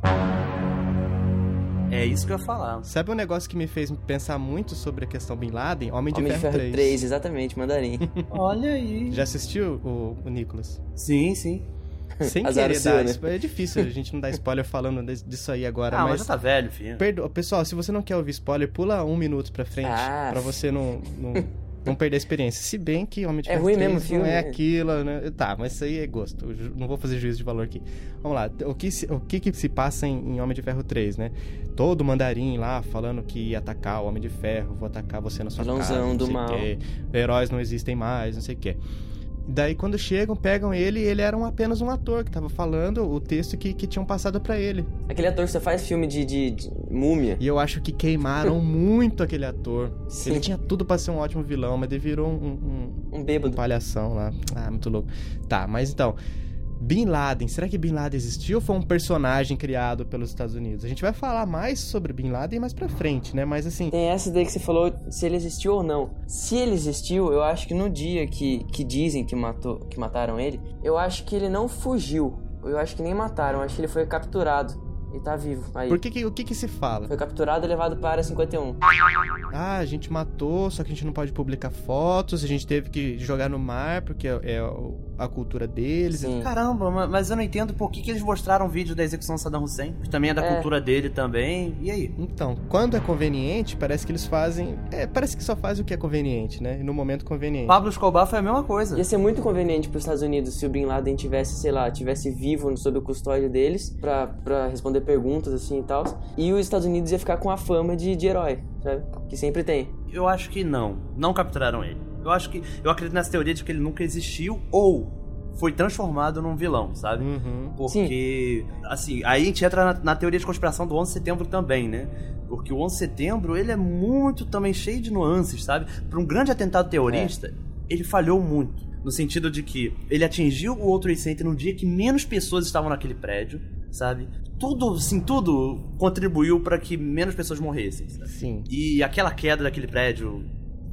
É isso que eu ia falar. Sabe um negócio que me fez pensar muito sobre a questão Bin Laden? Homem de, Homem Ferro, de Ferro 3. 3. exatamente, mandarim. Olha aí. Já assistiu o, o Nicolas? Sim, sim. Sem Azar querer seu, dar né? É difícil a gente não dar spoiler falando disso aí agora, Ah, mas mas... já tá velho, filho. Perdoa. Pessoal, se você não quer ouvir spoiler, pula um minuto pra frente. Ah. Pra você não, não, não perder a experiência. Se bem que Homem de É Ferro ruim 3 mesmo filme, não é né? aquilo, né? Tá, mas isso aí é gosto. Eu não vou fazer juízo de valor aqui. Vamos lá. O que se, o que, que se passa em, em Homem de Ferro 3, né? Todo mandarim lá falando que ia atacar o Homem de Ferro, vou atacar você na sua Vilãozão casa, não do sei mal. quê. Heróis não existem mais, não sei o quê. Daí quando chegam, pegam ele, ele era um, apenas um ator que tava falando o texto que, que tinham passado pra ele. Aquele ator você faz filme de, de, de múmia. E eu acho que queimaram muito aquele ator. Sim. Ele tinha tudo pra ser um ótimo vilão, mas ele virou um, um, Um um bêbado. palhação lá. Ah, muito louco. Tá, mas então. Bin Laden, será que Bin Laden existiu ou foi um personagem criado pelos Estados Unidos? A gente vai falar mais sobre Bin Laden mais pra frente, né? Mas assim, Tem essa daí que você falou se ele existiu ou não. Se ele existiu, eu acho que no dia que, que dizem que, matou, que mataram ele, eu acho que ele não fugiu. Eu acho que nem mataram, eu acho que ele foi capturado. E tá vivo. Aí. por que que, o que que se fala? Foi capturado e levado para a área 51. Ah, a gente matou, só que a gente não pode publicar fotos, a gente teve que jogar no mar porque é, é o- a cultura deles. Sim. Caramba, ma- mas eu não entendo por que, que eles mostraram o vídeo da execução de Saddam Hussein, que também é da É. cultura dele também. E aí? Então, quando é conveniente, parece que eles fazem. É, parece que só fazem o que é conveniente, né? E no momento conveniente. Pablo Escobar foi a mesma coisa. Ia ser muito conveniente para os Estados Unidos se o Bin Laden tivesse, sei lá, tivesse vivo sob a custódia deles pra, pra responder perguntas assim e tal. E os Estados Unidos ia ficar com a fama de, de herói, sabe? Que sempre tem. Eu acho que não. Não capturaram ele. Eu acho que. Eu acredito nessa teoria de que ele nunca existiu ou foi transformado num vilão, sabe? Uhum. Porque, assim, aí a gente entra na, na teoria de conspiração do 11 de setembro também, né? Porque o 11 de setembro, ele é muito também cheio de nuances, sabe? Para um grande atentado terrorista, ele falhou muito. No sentido de que ele atingiu o World Trade Center num dia que menos pessoas estavam naquele prédio, sabe? Tudo, assim, tudo contribuiu para que menos pessoas morressem, sabe? Sim. E aquela queda daquele prédio,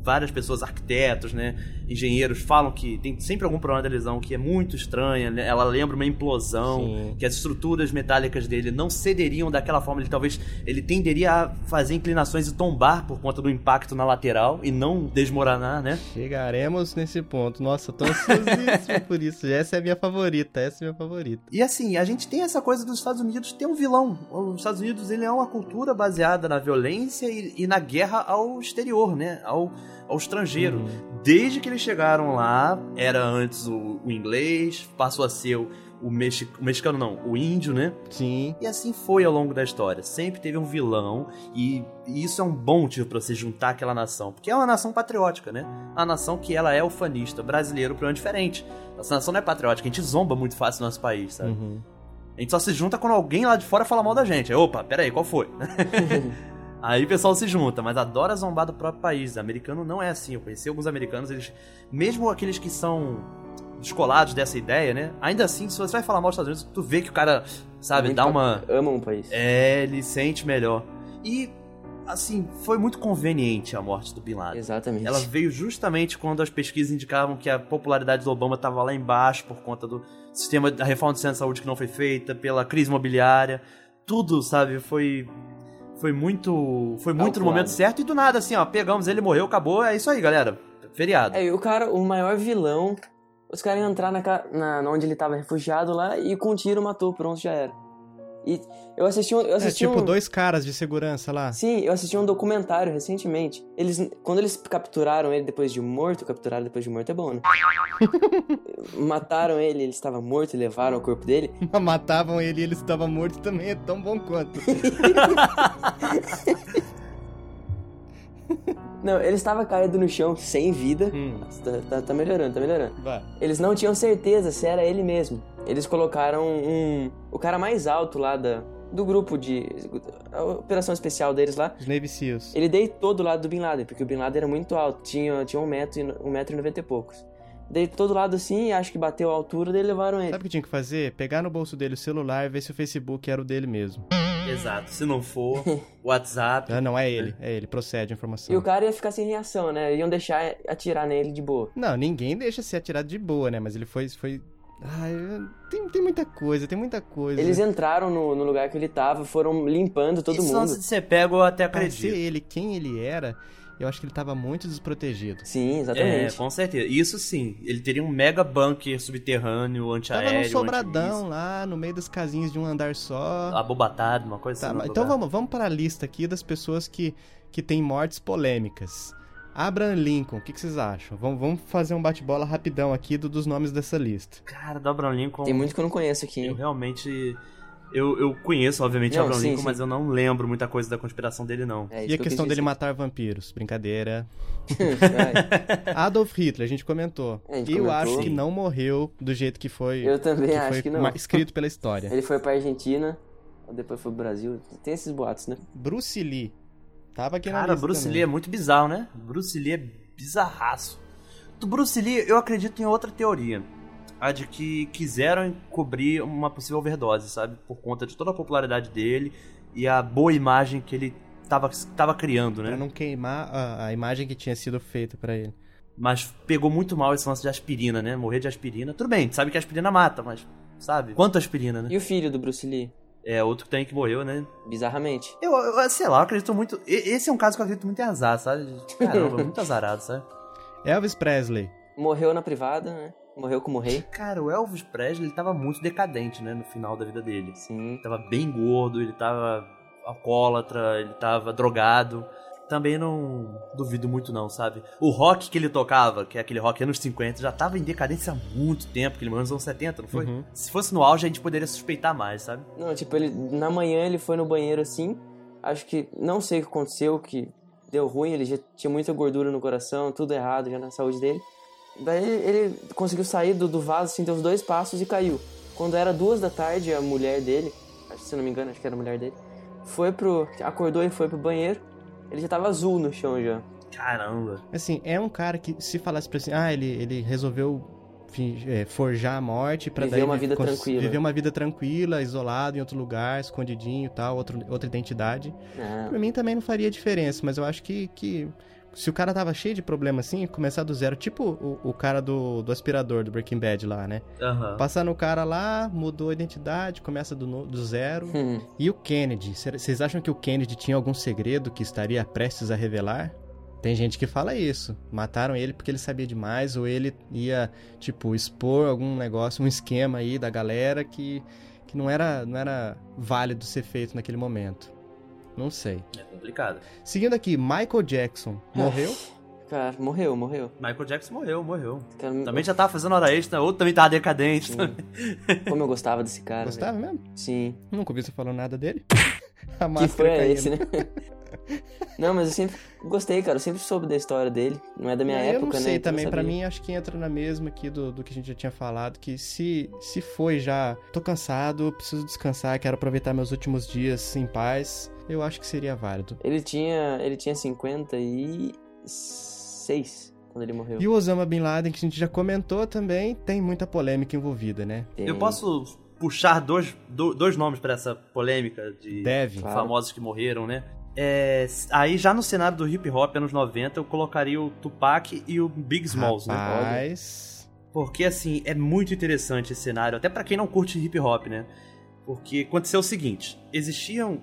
várias pessoas, arquitetos, né, engenheiros, falam que tem sempre algum problema da lesão que é muito estranha, né? ela lembra uma implosão, Sim. que as estruturas metálicas dele não cederiam daquela forma, ele talvez ele tenderia a fazer inclinações e tombar por conta do impacto na lateral e não desmoronar, né? Chegaremos nesse ponto. Nossa, eu tô ansiosíssimo por isso. Essa é a minha favorita, essa é a minha favorita. E assim, a gente tem essa coisa dos Estados Unidos ter um vilão. Os Estados Unidos ele é uma cultura baseada na violência e, e na guerra ao exterior, né? Ao, ao estrangeiro. Uhum. Desde que eles chegaram lá, era antes o, o inglês, passou a ser o, o, mexi, o mexicano, não, o índio, né? Sim. E assim foi ao longo da história. Sempre teve um vilão e, e isso é um bom motivo pra você juntar aquela nação. Porque é uma nação patriótica, né? Uma nação que ela é ufanista. Brasileiro, problema diferente. Nossa nação não é patriótica, a gente zomba muito fácil no nosso país, sabe? Uhum. A gente só se junta quando alguém lá de fora fala mal da gente. Aí, opa, peraí, qual foi? Aí o pessoal se junta, mas adora zombar do próprio país. Americano não é assim. Eu conheci alguns americanos, eles. Mesmo aqueles que são descolados dessa ideia, né? Ainda assim, se você vai falar mal dos Estados Unidos, tu vê que o cara, sabe, Muito dá uma. Amam o país. É, ele sente melhor. E, assim, foi muito conveniente a morte do Bin Laden. Exatamente. Ela veio justamente quando as pesquisas indicavam que a popularidade do Obama estava lá embaixo por conta do sistema da reforma do sistema de saúde que não foi feita, pela crise imobiliária. Tudo, sabe, foi foi muito foi muito no Calculado. momento certo e do nada assim, ó, pegamos ele, morreu, acabou, é isso aí, galera. Feriado. É, e o cara, o maior vilão, os caras iam entrar na, na, onde ele tava refugiado lá e com um tiro matou, pronto, já era. E eu assisti um. Eu assisti é tipo um... dois caras de segurança lá. Sim, eu assisti um documentário recentemente. Eles, quando eles capturaram ele depois de morto, capturaram depois de morto é bom, né? Mataram ele, ele estava morto e levaram o corpo dele. Matavam ele e ele estava morto também é tão bom quanto. Não, ele estava caído no chão, sem vida. Hum. Tá, tá, tá, melhorando, tá melhorando. Vai. Eles não tinham certeza se era ele mesmo. Eles colocaram um. O cara mais alto lá da, do grupo de. A operação especial deles lá. Os Navy Seals. Ele deitou do lado do Bin Laden, porque o Bin Laden era muito alto, tinha, tinha um metro, e, um metro e noventa e poucos. Deitou do lado assim, acho que bateu a altura dele levaram ele. Sabe o que tinha que fazer? Pegar no bolso dele o celular e ver se o Facebook era o dele mesmo. Exato. Se não for, WhatsApp. Ah, não, é ele. É ele. Procede a informação. E o cara ia ficar sem reação, né? Iam deixar atirar nele de boa. Não, ninguém deixa ser atirado de boa, né? Mas ele foi. foi... Ai, tem, tem muita coisa, tem muita coisa. Eles entraram no, no lugar que ele tava, foram limpando todo Isso mundo. Se você pega, eu até acredito. Pra ser ele, quem ele era, eu acho que ele estava muito desprotegido. Sim, exatamente. É, com certeza. Isso sim, ele teria um mega bunker subterrâneo, antiaéreo. Tava num sobradão lá, no meio das casinhas de um andar só. Abobatado, uma coisa tá, assim. Então vamos, vamos para a lista aqui das pessoas que, que têm mortes polêmicas. Abraham Lincoln, o que, que, vocês acham? Vamos, vamos fazer um bate-bola rapidão aqui do, dos nomes dessa lista. Cara, do Abraham Lincoln. Tem muito que eu não conheço aqui. Eu realmente. Eu, eu conheço, obviamente, não, Abraham sim, Lincoln, sim. mas eu não lembro muita coisa da conspiração dele, não. É e a que questão dele matar vampiros? Brincadeira. Adolf Hitler, a gente comentou. A gente eu comentou. acho que não morreu do jeito que foi. Eu também que acho que não. Escrito pela história. Ele foi pra Argentina, depois foi pro Brasil. Tem esses boatos, né? Bruce Lee. Tava aqui Cara, na lista Bruce também. Lee é muito bizarro, né? Bruce Lee é bizarraço. Do Bruce Lee, eu acredito em outra teoria a de que quiseram encobrir uma possível overdose, sabe? Por conta de toda a popularidade dele e a boa imagem que ele tava, tava criando, né? Pra não queimar a, a imagem que tinha sido feita para ele. Mas pegou muito mal esse lance de aspirina, né? Morrer de aspirina. Tudo bem, sabe que a aspirina mata, mas sabe? Quanto aspirina, né? E o filho do Bruce Lee? É, outro que tem que morreu, né? Bizarramente. Eu, eu, sei lá, eu acredito muito. Esse é um caso que eu acredito muito em azar, sabe? Caramba, muito azarado, sabe? Elvis Presley. Morreu na privada, né? Morreu como rei. Cara, o Elvis Presley ele tava muito decadente, né, no final da vida dele. Sim. Ele tava bem gordo, ele tava alcoólatra, ele tava drogado. Também não duvido muito não, sabe? O rock que ele tocava, que é aquele rock anos 50, já tava em decadência há muito tempo, que ele morreu nos anos 70, não foi? Uhum. Se fosse no auge, a gente poderia suspeitar mais, sabe? Não, tipo, ele na manhã ele foi no banheiro assim, acho que não sei o que aconteceu, que deu ruim, ele já tinha muita gordura no coração, tudo errado já na saúde dele. Daí ele conseguiu sair do, do vaso, assim, deu os dois passos e caiu. Quando era duas da tarde, a mulher dele, se não me engano, acho que era a mulher dele, foi pro. acordou e foi pro banheiro. Ele já tava azul no chão já. Caramba. Assim, é um cara que se falasse pra assim, ah, ele, ele resolveu é, forjar a morte para viver uma vida tranquila. Viver uma vida tranquila, isolado em outro lugar, escondidinho e tal, outro, outra identidade. É. Pra mim também não faria diferença, mas eu acho que, que se o cara tava cheio de problema assim, começar do zero, tipo o, o cara do, do aspirador do Breaking Bad lá, né? Uhum. Passar no cara lá, mudou a identidade, começa do, do zero. Hum. E o Kennedy? Vocês acham que o Kennedy tinha algum segredo que estaria prestes a revelar? Tem gente que fala isso. Mataram ele porque ele sabia demais, ou ele ia, tipo, expor algum negócio, um esquema aí da galera que, que não, era, não era válido ser feito naquele momento. Não sei. É complicado. Seguindo aqui, Michael Jackson morreu? Cara, morreu, morreu. Michael Jackson morreu, morreu. Cara, também já tava fazendo hora extra, outro também tava decadente. Como eu gostava desse cara. Gostava velho. mesmo? Sim. Nunca ouvi você falando nada dele. A que foi caindo. esse, né? Não, mas eu sempre gostei, cara. Eu sempre soube da história dele. Não é da minha é, época, né? Eu não sei né? também. Para mim, acho que entra na mesma aqui do, do que a gente já tinha falado. Que se, se foi já... Tô cansado, preciso descansar, quero aproveitar meus últimos dias em paz. Eu acho que seria válido. Ele tinha, ele tinha 56 quando ele morreu. E o Osama Bin Laden, que a gente já comentou também, tem muita polêmica envolvida, né? Tem. Eu posso puxar dois, dois nomes para essa polêmica de Deve. famosos que morreram, né? É, aí já no cenário do hip hop anos 90 eu colocaria o Tupac e o Big Smalls, Rapaz. né? Porque assim, é muito interessante esse cenário, até para quem não curte hip hop, né? Porque aconteceu o seguinte, existiam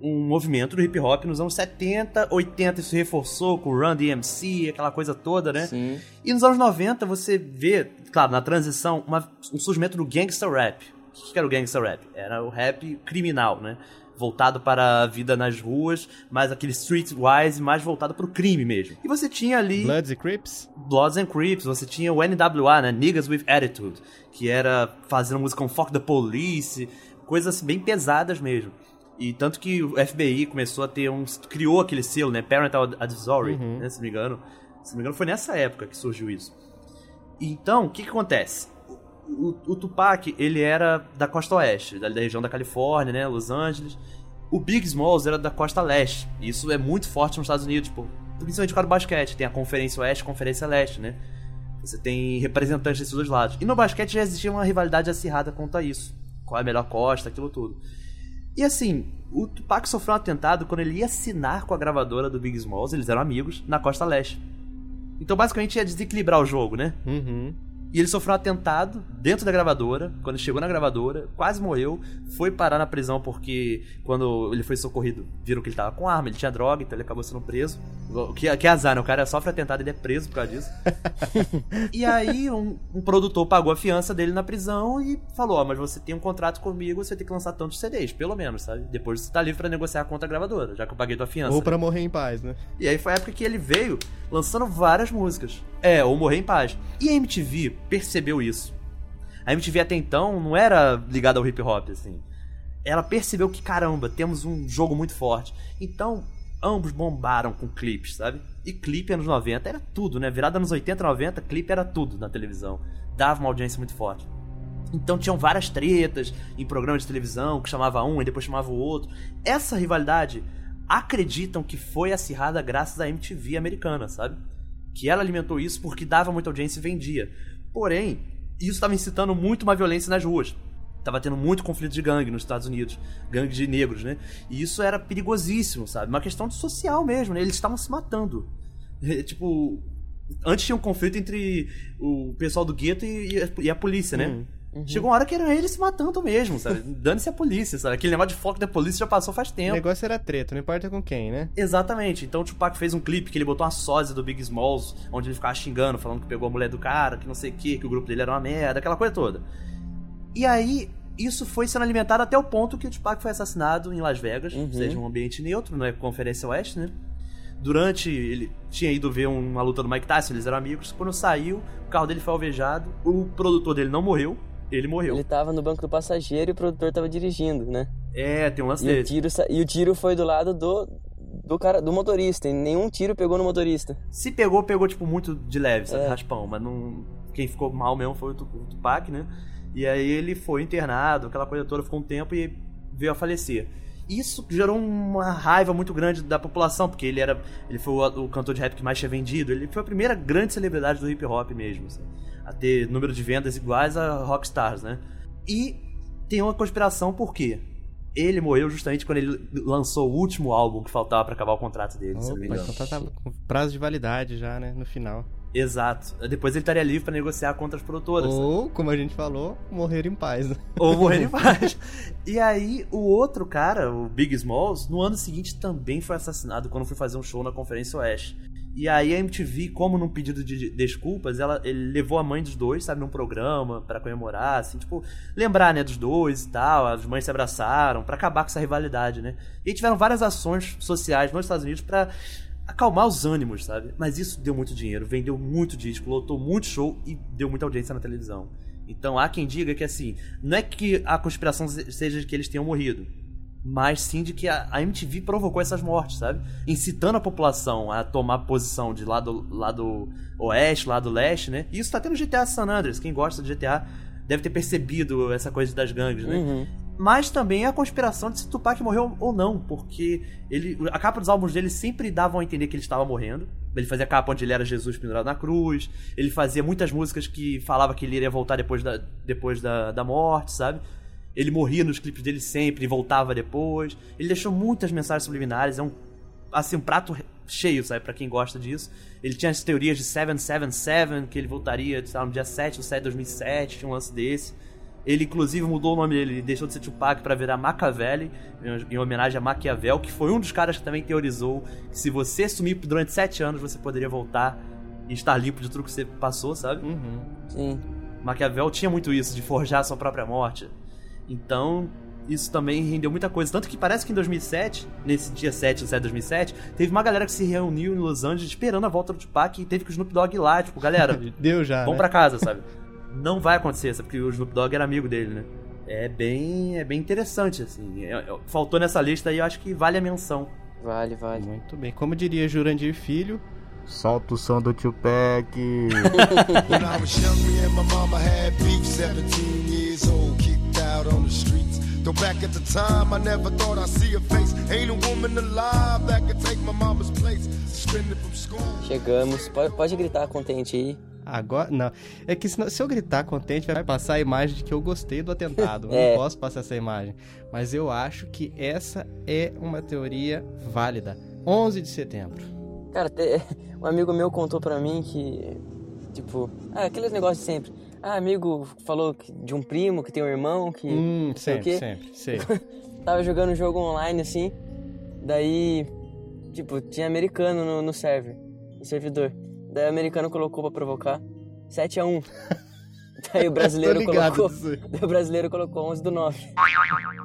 um movimento do hip hop nos anos 70, 80, isso reforçou com o Run DMC, aquela coisa toda, né? Sim. E nos anos 90 você vê, claro, na transição, uma, um surgimento do gangster rap. O que era o gangster rap? Era o rap criminal, né? Voltado para a vida nas ruas, mais aquele streetwise, mais voltado para o crime mesmo. E você tinha ali. Bloods e Crips? Bloods and Crips, você tinha o NWA, né? Niggas with Attitude, que era fazendo música com Fuck the Police, coisas bem pesadas mesmo. E tanto que o FBI começou a ter um. criou aquele selo, né? Parental Advisory, uhum. né? Se não me engano. Se não me engano, foi nessa época que surgiu isso. Então, o que, que acontece? O, o, Tupac, ele era da costa oeste, da, da, região da Califórnia, né? Los Angeles. O Big Smalls era da costa leste. E isso é muito forte nos Estados Unidos, tipo, principalmente por causa do basquete. Tem a Conferência Oeste e a Conferência Leste, né? Você tem representantes desses dois lados. E no basquete já existia uma rivalidade acirrada quanto a isso. Qual é a melhor costa, aquilo tudo. E assim, o Tupac sofreu um atentado quando ele ia assinar com a gravadora do Big Smalls, eles eram amigos, na costa leste. Então basicamente ia desequilibrar o jogo, né? Uhum. E ele sofreu um atentado dentro da gravadora. Quando chegou na gravadora, quase morreu. Foi parar na prisão porque, quando ele foi socorrido, viram que ele tava com arma, ele tinha droga, então ele acabou sendo preso. Que, que azar, né? O cara sofre atentado e ele é preso por causa disso. e aí, um, um, produtor pagou a fiança dele na prisão e falou: Ó, oh, mas você tem um contrato comigo, você tem que lançar tantos CDs, pelo menos, sabe? Depois você tá livre para negociar contra a gravadora, já que eu paguei tua fiança. Ou para morrer em paz, né? E aí foi a época que ele veio lançando várias músicas. É, ou morrer em paz. E a MTV percebeu isso. A MTV até então não era ligada ao hip hop, assim. Ela percebeu que, caramba, temos um jogo muito forte. Então, ambos bombaram com clipes, sabe? E clipe anos 90 era tudo, né? Virada anos 80 90, clipe era tudo na televisão. Dava uma audiência muito forte. Então tinham várias tretas em programas de televisão que chamava um e depois chamava o outro. Essa rivalidade acreditam que foi acirrada graças à MTV americana, sabe? Que ela alimentou isso porque dava muita audiência e vendia. Porém, isso estava incitando muito uma violência nas ruas. Tava tendo muito conflito de gangue nos Estados Unidos, gangue de negros, né? E isso era perigosíssimo, sabe? Uma questão social mesmo, né? Eles estavam se matando. tipo, antes tinha um conflito entre o pessoal do gueto e, a polícia, né? Uhum. Uhum. Chegou uma hora que eram eles se matando mesmo, sabe? Dando-se a polícia, sabe? Aquele negócio de foco da polícia já passou faz tempo. O negócio era treta, não importa com quem, né? Exatamente. Então o Tupac fez um clipe que ele botou uma sósia do Big Smalls, onde ele ficava xingando, falando que pegou a mulher do cara, que não sei o que, que o grupo dele era uma merda, aquela coisa toda. E aí, isso foi sendo alimentado até o ponto que o Tupac foi assassinado em Las Vegas, uhum. ou seja, um ambiente neutro, não é Conferência Oeste, né? Durante. Ele tinha ido ver uma luta do Mike Tyson, eles eram amigos. Quando saiu, o carro dele foi alvejado. O produtor dele não morreu, ele morreu. Ele tava no banco do passageiro e o produtor tava dirigindo, né? É, tem um lance e. O tiro, e o tiro foi do lado do, do cara do motorista. E nenhum tiro pegou no motorista. Se pegou, pegou, tipo, muito de leve, sabe? É. Raspão. Mas não. Quem ficou mal mesmo foi o Tupac, né? E aí ele foi internado, aquela coisa toda, ficou um tempo e veio a falecer. Isso gerou uma raiva muito grande da população, porque ele era. Ele foi o, o cantor de rap que mais tinha vendido. Ele foi a primeira grande celebridade do hip hop mesmo. Assim a ter número de vendas iguais a Rockstars, né? E tem uma conspiração por quê? Ele morreu justamente quando ele lançou o último álbum que faltava para acabar o contrato dele, Opa, se Então tá, tá com prazo de validade já, né, no final. Exato. Depois ele estaria livre para negociar contra as produtoras. Ou, como a gente falou, morrer em paz. Né? Ou morrer em paz. e aí, o outro cara, o Big Smalls, no ano seguinte também foi assassinado quando foi fazer um show na Conferência Oeste. E aí a MTV, como num pedido de desculpas, ela, ele levou a mãe dos dois, sabe, num programa para comemorar, assim, tipo, lembrar, né, dos dois e tal, as mães se abraçaram para acabar com essa rivalidade, né? E tiveram várias ações sociais nos Estados Unidos para acalmar os ânimos, sabe? Mas isso deu muito dinheiro, vendeu muito disco, lotou muito show e deu muita audiência na televisão. Então há quem diga que assim, não é que a conspiração seja de que eles tenham morrido, mas sim de que a, MTV provocou essas mortes, sabe? Incitando a população a tomar posição de lado, lado oeste, lado leste, né? E isso tá tendo GTA San Andreas. Quem gosta de GTA deve ter percebido essa coisa das gangues, né? Uhum. Mas também a conspiração de se Tupac morreu ou não, porque ele, a capa dos álbuns dele sempre davam a entender que ele estava morrendo. Ele fazia capa onde ele era Jesus pendurado na cruz. Ele fazia muitas músicas que falava que ele iria voltar depois da, depois da, da morte, sabe? Ele morria nos clipes dele sempre e voltava depois. Ele deixou muitas mensagens subliminares. É um, assim, um prato cheio, sabe? Pra quem gosta disso. Ele tinha as teorias de 777, que ele voltaria sabe, no dia 7 ou 7 de 2007. Tinha um lance desse. Ele, inclusive, mudou o nome dele, ele deixou de ser Tupac para virar Machiavelli, em homenagem a Maquiavel, que foi um dos caras que também teorizou que se você sumir durante sete anos, você poderia voltar e estar limpo de tudo que você passou, sabe? Uhum. Sim. Maquiavel tinha muito isso, de forjar a sua própria morte. Então, isso também rendeu muita coisa. Tanto que parece que em 2007, nesse dia 7 de 7 de 2007, teve uma galera que se reuniu em Los Angeles esperando a volta do Tupac e teve que o Snoop Dogg ir lá, tipo, galera, deu já. Vamos né? pra casa, sabe? Não vai acontecer, sabe? Porque o Snoop Dogg era amigo dele, né? É bem, é bem interessante, assim. É, é, faltou nessa lista aí, eu acho que vale a menção. Vale, vale. Muito bem. Como diria Jurandir Filho, solta o som do Tupac. When I was young, me and my mama had beef, 17 on the streets. Though back at the time, I never thought I'd see a face. Ain't a woman alive that could take my mama's place. Suspended from school. Chegamos. Pode, pode gritar contente aí. Agora, não. É que se, se eu gritar contente, vai passar a imagem de que eu gostei do atentado. Eu É. não posso passar essa imagem. Mas eu acho que essa é uma teoria válida. 11 de setembro. Cara, te- um amigo meu contou pra mim que, tipo, ah, aqueles negócios de sempre. Ah, amigo falou de um primo que tem um irmão que Hum, sempre, sempre. Sei. Tava jogando um jogo online assim, daí, tipo, tinha americano no, no server, no servidor. Daí o americano colocou pra provocar 7x1. Daí o brasileiro colocou. aí. O brasileiro colocou 11 do 9.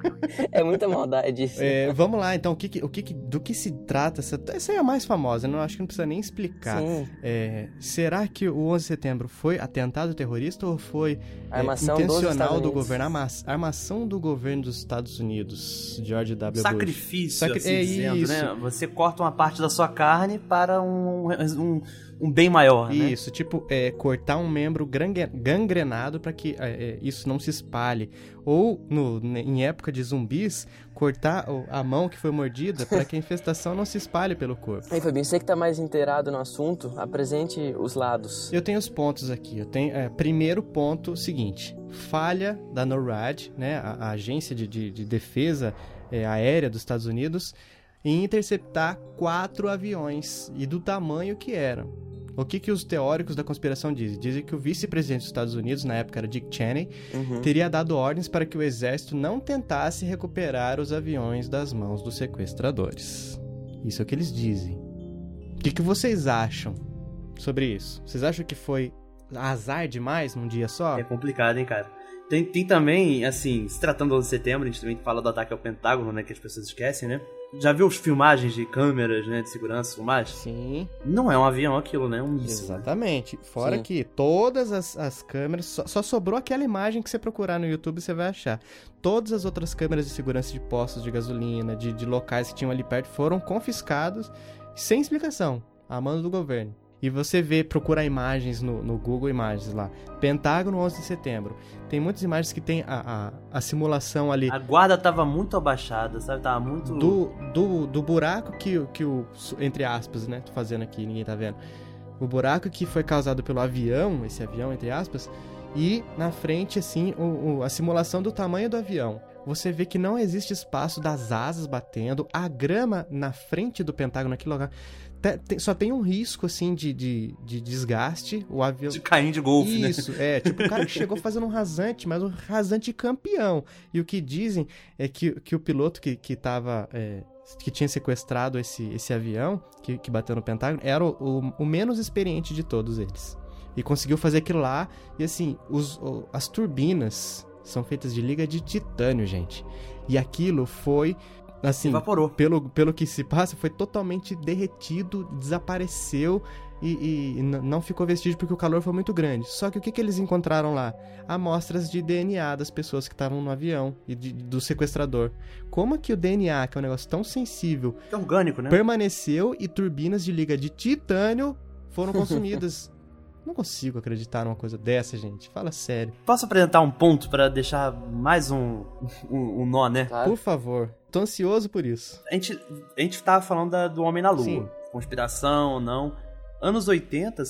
é muita maldade isso. É, vamos lá, então, o que, o que, do que se trata? Essa, essa é a mais famosa, não acho que não precisa nem explicar. É, será que o 11 de setembro foi atentado terrorista ou foi é, Armação dos intencional do governo? Arma- armação do governo dos Estados Unidos, George W. Bush. Sacrifício, Sacri- assim é dizendo, isso. né? Você corta uma parte da sua carne para um, um, um bem maior, né? Isso, tipo, é, cortar um membro gangrenado para que é, é, isso não se espalhe. Ou, no, em época de zumbis, cortar a mão que foi mordida para que a infestação não se espalhe pelo corpo. Aí, Fabinho, você que tá mais inteirado no assunto, apresente os lados. Eu tenho os pontos aqui. Eu tenho, é, primeiro ponto, seguinte. Falha da NORAD, né, a, a agência de, de- de defesa é, aérea dos Estados Unidos, em interceptar quatro aviões e do tamanho que eram. O que, que os teóricos da conspiração dizem? Dizem que o vice-presidente dos Estados Unidos, na época era Dick Cheney, Uhum. teria dado ordens para que o exército não tentasse recuperar os aviões das mãos dos sequestradores. Isso é o que eles dizem. O que, que vocês acham sobre isso? Vocês acham que foi azar demais num dia só? É complicado, hein, cara. Tem, tem também, assim, se tratando do 11 de setembro, a gente também fala do ataque ao Pentágono, né, que as pessoas esquecem, né? Já viu as filmagens de câmeras, né, de segurança, filmagens? Sim, Não é um avião aquilo, né? É um míssil. né? exatamente. Fora Sim. que todas as, as câmeras. Só, só sobrou aquela imagem que você procurar no YouTube você vai achar. Todas as outras câmeras de segurança de postos de gasolina, de, de locais que tinham ali perto, foram confiscados sem explicação, a mando do governo. E você vê, procura imagens no, no Google Imagens lá. Pentágono 11 de setembro. Tem muitas imagens que tem a, a, a simulação ali A guarda tava muito abaixada, sabe? Tava muito. do, do, do buraco que, o- que o. Entre aspas, né? Tô fazendo aqui, ninguém tá vendo. O buraco que foi causado pelo avião, esse avião, entre aspas, e na frente, assim, o, o- a simulação do tamanho do avião. Você vê que não existe espaço das asas batendo, a grama na frente do Pentágono, naquele lugar. Te- tem- só tem um risco, assim, de, de, de desgaste. O avião. De cair de golfe, né? Isso, é. Tipo, o cara que chegou fazendo um rasante, mas um rasante campeão. E o que dizem é que, que o piloto que, que tava. é, que tinha sequestrado esse, esse avião, que, que bateu no Pentágono, era o, o, o menos experiente de todos eles. E conseguiu fazer aquilo lá. E assim, os, as turbinas são feitas de liga de titânio, gente. E aquilo foi. Assim, Evaporou. pelo, pelo que se passa, foi totalmente derretido, desapareceu e, e não ficou vestígio porque o calor foi muito grande. Só que o que, que eles encontraram lá? Amostras de DNA das pessoas que estavam no avião e de- do sequestrador. Como que o DNA, que é um negócio tão sensível, É orgânico, né? permaneceu e turbinas de liga de titânio foram consumidas? Não consigo acreditar numa coisa dessa, gente. Fala sério. Posso apresentar um ponto pra deixar mais um, um, um nó, né? Claro. Por favor. Tô ansioso por isso. A gente, a gente tava falando da- do Homem na Lua. Sim. Conspiração ou não. Anos 80,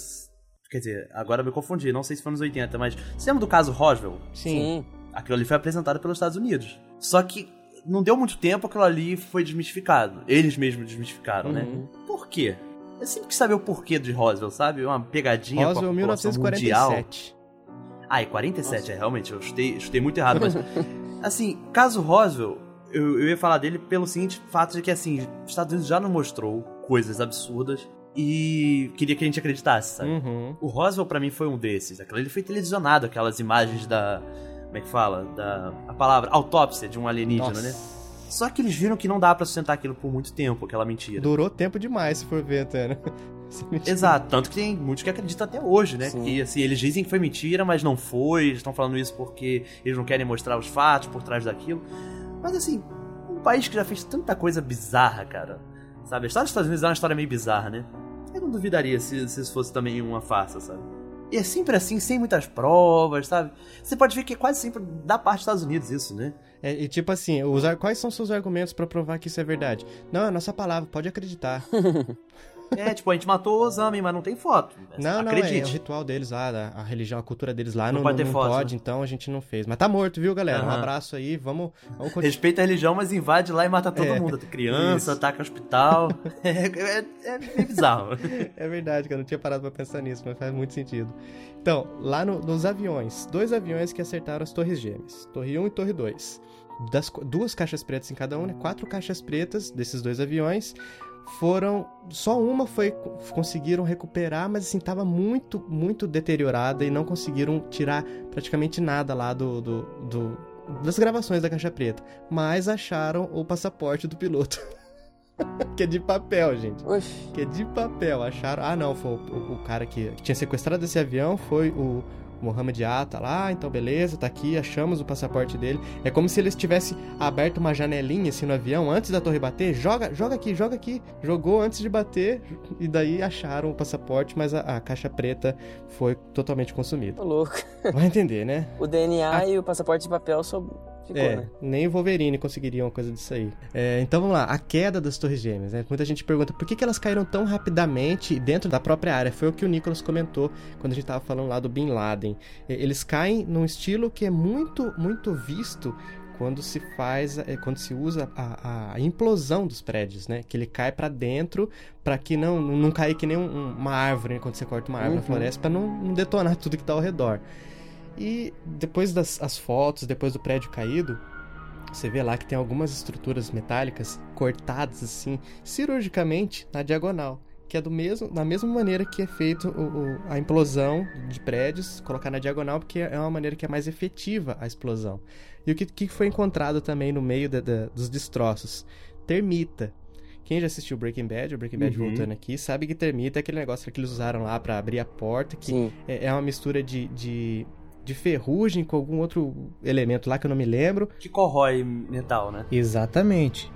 quer dizer, agora eu me confundi, não sei se foi anos 80, mas você lembra do caso Roswell? Sim. Aquilo ali foi apresentado pelos Estados Unidos. Só que não deu muito tempo, aquilo ali foi desmistificado. Eles mesmos desmistificaram, né? Uhum. Por quê? Eu sempre quis saber o porquê de Roswell, sabe? Uma pegadinha Roswell com a população mundial. 1947. Ah, e 47, Nossa. é, realmente, eu chutei, chutei muito errado, mas. assim, caso Roswell, eu, eu ia falar dele pelo seguinte fato de que, assim, os Estados Unidos já não mostrou coisas absurdas e queria que a gente acreditasse, sabe? Uhum. O Roswell para mim foi um desses. Aquilo ele foi televisionado, aquelas imagens da. Como é que fala? Da. A palavra autópsia de um alienígena, Nossa. né? Só que eles viram que não dá para sustentar aquilo por muito tempo, aquela mentira. Durou tempo demais, se for ver até, né? Exato, tanto que tem muitos que acreditam até hoje, né? Sim. Que assim, eles dizem que foi mentira, mas não foi, eles estão falando isso porque eles não querem mostrar os fatos por trás daquilo. Mas assim, um país que já fez tanta coisa bizarra, cara. Sabe? A história dos Estados Unidos é uma história meio bizarra, né? Eu não duvidaria se, se isso fosse também uma farsa, sabe? E é sempre assim, sem muitas provas, sabe? Você pode ver que é quase sempre da parte dos Estados Unidos isso, né? É, e tipo assim, usar, quais são seus argumentos para provar que isso é verdade? Não, é a nossa palavra, pode acreditar. É, tipo, a gente matou o Osami, mas não tem foto. Não, não, Acredite. é, o ritual deles lá, a, religião, a cultura deles lá não, não pode, não, não foto, pode né? então a gente não fez. Mas tá morto, viu, galera? Uhum. Um abraço aí, vamos... vamos Respeita a religião, mas invade lá e mata todo é, mundo. Criança, isso. ataca o hospital. é, é, é bizarro. É verdade, que eu não tinha parado pra pensar nisso, mas faz muito sentido. Então, lá no, nos aviões, dois aviões que acertaram as torres gêmeas. Torre 1 e Torre 2 das duas caixas pretas em cada um, né? Quatro caixas pretas desses dois aviões foram só uma foi conseguiram recuperar, mas assim tava muito muito deteriorada e não conseguiram tirar praticamente nada lá do, do, do das gravações da caixa preta, mas acharam o passaporte do piloto. que é de papel, gente. Oxi. Que é de papel. Acharam. Ah, não, foi o, o cara que, que tinha sequestrado esse avião foi o, Mohamed A tá lá, então beleza, tá aqui, achamos o passaporte dele. É como se eles tivessem aberto uma janelinha assim no avião antes da torre bater. Joga, joga aqui, joga aqui. Jogou antes de bater e daí acharam o passaporte, mas a, a caixa preta foi totalmente consumida. Tô louco. Vai entender, né? O DNA a... e o passaporte de papel só Ficou, é, né? nem o Wolverine conseguiria uma coisa disso aí. É, então vamos lá, a queda das Torres Gêmeas. Né? Muita gente pergunta por que, que elas caíram tão rapidamente dentro da própria área. Foi o que o Nicholas comentou quando a gente estava falando lá do Bin Laden. Eles caem num estilo que é muito, muito visto quando se faz, é, quando se usa a, a implosão dos prédios, né? Que ele cai para dentro para que não não cair que nem um, uma árvore né? quando você corta uma árvore uhum. na floresta para não, não, detonar tudo que está ao redor. E depois das as fotos, depois do prédio caído, você vê lá que tem algumas estruturas metálicas cortadas assim, cirurgicamente na diagonal, que é do mesmo, da mesma maneira que é feito o, o, a implosão de prédios, colocar na diagonal, porque é uma maneira que é mais efetiva a explosão. E o que, que foi encontrado também no meio da, da, dos destroços? Termita. Quem já assistiu Breaking Bad, o Breaking Bad uhum. voltando aqui, sabe que termita é aquele negócio que eles usaram lá para abrir a porta, que é, é, uma mistura de, de de ferrugem com algum outro elemento lá que eu não me lembro. Que corrói metal, né? Exatamente.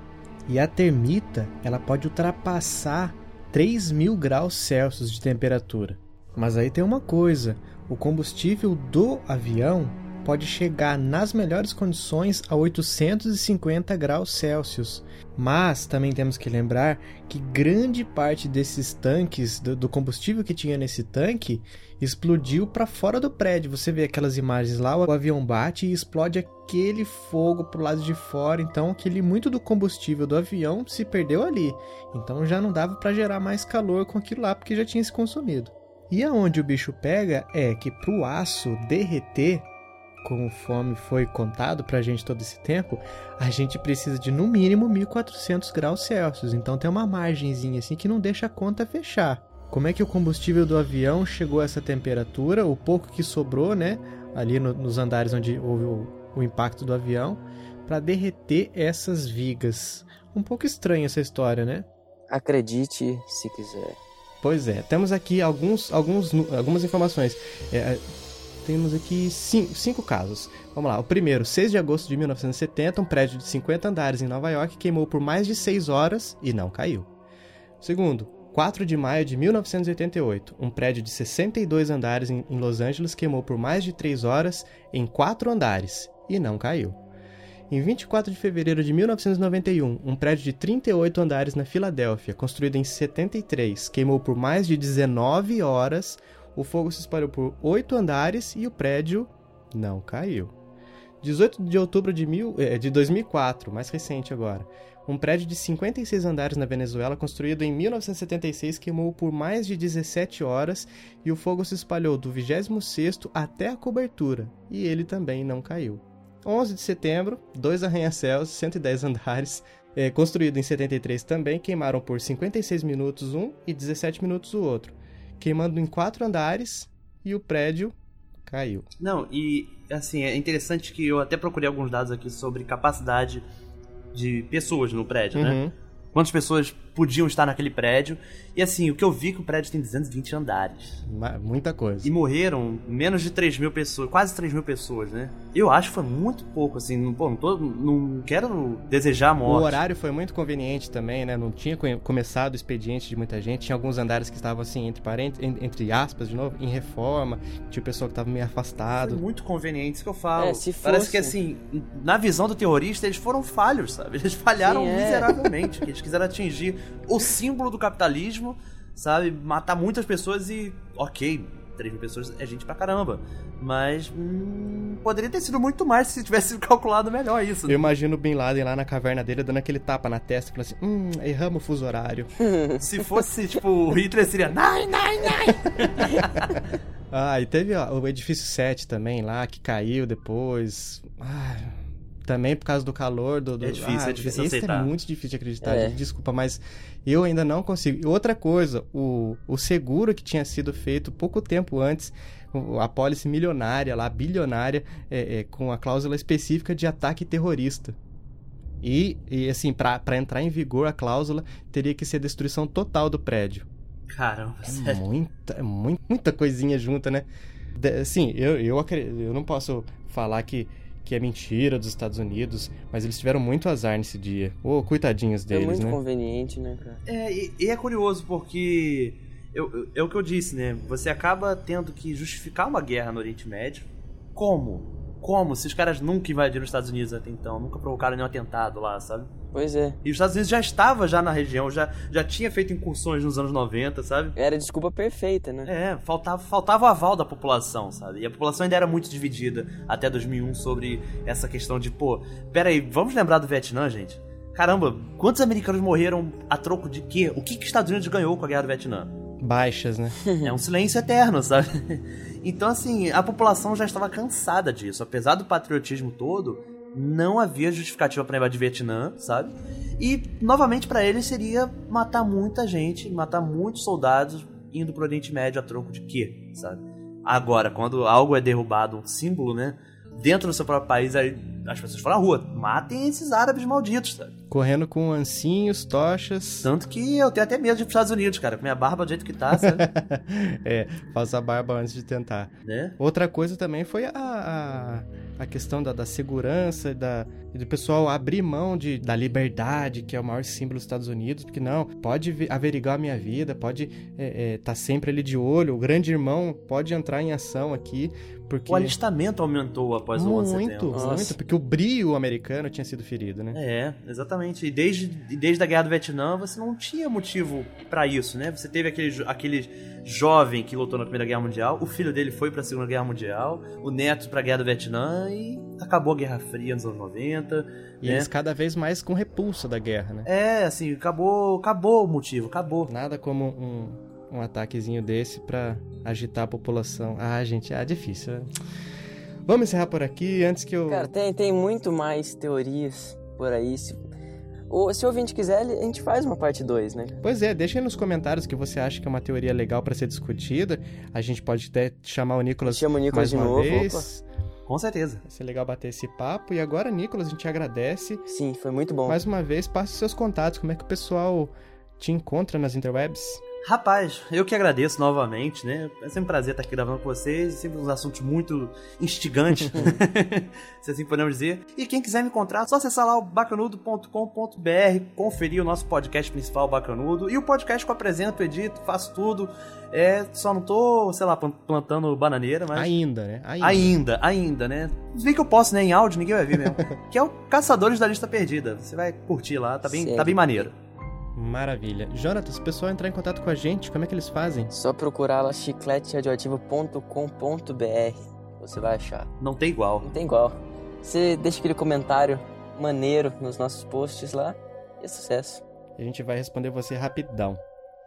E a termita, ela pode ultrapassar 3 mil graus Celsius de temperatura. Mas aí tem uma coisa: o combustível do avião pode chegar nas melhores condições a 850 graus Celsius. Mas também temos que lembrar que grande parte desses tanques, do, do combustível que tinha nesse tanque, explodiu para fora do prédio. Você vê aquelas imagens lá, o avião bate e explode aquele fogo pro lado de fora. Então, aquele muito do combustível do avião se perdeu ali. Então, já não dava para gerar mais calor com aquilo lá porque já tinha se consumido. E aonde o bicho pega é que pro aço derreter, conforme foi contado para a gente todo esse tempo, a gente precisa de no mínimo 1400 graus Celsius. Então tem uma margenzinha assim que não deixa a conta fechar. Como é que o combustível do avião chegou a essa temperatura? O pouco que sobrou, né, ali no, nos andares onde houve o, o impacto do avião, para derreter essas vigas. Um pouco estranha essa história, né? Acredite se quiser. Pois é, temos aqui alguns, alguns, algumas informações. É, temos aqui cinco, cinco, casos. Vamos lá. O primeiro, 6 de agosto de 1970, um prédio de 50 andares em Nova York queimou por mais de 6 horas e não caiu. Segundo, 4 de maio de 1988, um prédio de 62 andares em Los Angeles queimou por mais de 3 horas em 4 andares e não caiu. Em 24 de fevereiro de 1991, um prédio de 38 andares na Filadélfia, construído em 73, queimou por mais de 19 horas o fogo se espalhou por oito andares e o prédio não caiu. 18 de outubro de, mil, é, de 2004, mais recente agora. Um prédio de 56 andares na Venezuela, construído em 1976, queimou por mais de 17 horas e o fogo se espalhou do 26º até a cobertura, e ele também não caiu. 11 de setembro, dois arranha-céus, 110 andares, é, construído em 73 também, queimaram por 56 minutos um e 17 minutos o outro, queimando em quatro andares e o prédio caiu. Não, e assim, é interessante que eu até procurei alguns dados aqui sobre capacidade de pessoas no prédio, né? uhum. né? Quantas pessoas podiam estar naquele prédio. E assim, o que eu vi é que o prédio tem 220 andares. Muita coisa. E morreram menos de 3 mil pessoas, quase 3 mil pessoas, né? Eu acho que foi muito pouco, assim. Não, pô, não, tô, não quero desejar a morte. O horário foi muito conveniente também, né? Não tinha começado o expediente de muita gente. Tinha alguns andares que estavam, assim, entre parentes, entre aspas, de novo, em reforma. Tinha o pessoal que estava meio afastado. Foi muito conveniente, isso que eu falo. É, se fosse... Parece que, assim, na visão do terrorista, eles foram falhos, sabe? Eles falharam Sim, é. miseravelmente. que eles quiseram atingir o símbolo do capitalismo, sabe? Matar muitas pessoas e. Ok, 3 mil pessoas é gente pra caramba. Mas hum, poderia ter sido muito mais se tivesse calculado melhor isso. Né? Eu imagino o Bin Laden lá na caverna dele dando aquele tapa na testa, falando assim: hum, erramos o fuso horário. se fosse, tipo, o Hitler seria: nai, nai, nai. ah, e teve ó, o edifício 7 também lá, que caiu depois. Ah também por causa do calor do, do... é difícil, ah, é difícil esse aceitar. é muito difícil de acreditar é. desculpa mas eu ainda não consigo e outra coisa o, o seguro que tinha sido feito pouco tempo antes a pólice milionária lá bilionária é, é, com a cláusula específica de ataque terrorista e, e assim para entrar em vigor a cláusula teria que ser destruição total do prédio caramba é sério? muita é muita coisinha junta né Sim, eu, eu, eu não posso falar que que é mentira dos Estados Unidos, mas eles tiveram muito azar nesse dia. Ô, oh, coitadinhos deles, né? É muito né? conveniente, né, cara? É, e, e é curioso porque eu, é o que eu disse, né? Você acaba tendo que justificar uma guerra no Oriente Médio. Como? Como? Se os caras nunca invadiram os Estados Unidos até então, nunca provocaram nenhum atentado lá, sabe? Pois é. E os Estados Unidos já estava já na região, já, já tinha feito incursões nos anos 90, sabe? Era desculpa perfeita, né? É, faltava, faltava o aval da população, sabe? E a população ainda era muito dividida até 2001 sobre essa questão de, pô, pera aí, vamos lembrar do Vietnã, gente? Caramba, quantos americanos morreram a troco de quê? O que, que os Estados Unidos ganhou com a guerra do Vietnã? Baixas, né? é um silêncio eterno, sabe? Então, assim, a população já estava cansada disso. Apesar do patriotismo todo, não havia justificativa para invadir Vietnã, sabe? E, novamente, para eles seria matar muita gente, matar muitos soldados indo pro Oriente Médio a troco de quê, sabe? Agora, quando algo é derrubado, um símbolo, né? Dentro do seu próprio país, aí as pessoas foram à rua, matem esses árabes malditos, sabe? Correndo com ancinhos, tochas. Tanto que eu tenho até medo de ir pros Estados Unidos, cara, com minha barba do jeito que tá, sabe? é, faça a barba antes de tentar. Né? Outra coisa também foi a, a, a questão da, da segurança, da, do pessoal abrir mão de, da liberdade, que é o maior símbolo dos Estados Unidos, porque não, pode averiguar a minha vida, pode estar é, é, tá sempre ali de olho, o grande irmão pode entrar em ação aqui, porque... O alistamento aumentou após o 11 de setembro. Muito, muito, porque o brio americano tinha sido ferido, né? É, exatamente. E desde, desde a Guerra do Vietnã você não tinha motivo para isso, né? Você teve aquele, aquele jovem que lutou na Primeira Guerra Mundial, o filho dele foi para a Segunda Guerra Mundial, o neto para a Guerra do Vietnã e acabou a Guerra Fria nos anos 90. E né? eles cada vez mais com repulsa da guerra, né? É, assim, acabou, acabou o motivo, acabou. Nada como um um ataquezinho desse para agitar a população. Ah, gente, é difícil. Né? Vamos encerrar por aqui antes que eu. Cara, tem, tem muito mais teorias por aí. Se, ou, se o ouvinte quiser, a gente faz uma parte 2, né? Pois é, deixa aí nos comentários que você acha que é uma teoria legal para ser discutida. A gente pode até chamar o Nicolas, Chama o Nicolas mais de uma novo, vez. Opa. Com certeza. Vai ser legal bater esse papo. E agora, Nicolas, a gente agradece. Sim, foi muito bom. Mais uma vez, passe seus contatos. Como é que o pessoal te encontra nas interwebs? Rapaz, eu que agradeço novamente, né? É sempre um prazer estar aqui gravando com vocês, sempre uns assuntos muito instigantes, se assim podemos dizer. E quem quiser me encontrar, é só acessar lá o bacanudo.com.br, conferir o nosso podcast principal, Bacanudo, e o podcast que eu apresento, edito, faço tudo. É, só não tô, sei lá, plantando bananeira, mas. Ainda, né? Ainda, ainda, ainda né? Vi que eu posso, né? Em áudio, ninguém vai ver mesmo. que é o Caçadores da Lista Perdida. Você vai curtir lá, tá bem, tá bem maneiro. Maravilha. Jonatas, se o pessoal entrar em contato com a gente, como é que eles fazem? Só procurar lá chicleteradioativo.com.br. Você vai achar. Não tem igual. Não tem igual. Você deixa aquele comentário maneiro nos nossos posts lá e é sucesso. A gente vai responder você rapidão.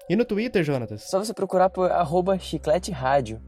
E no Twitter, Jonatas? Só você procurar por arroba chiclete rádio.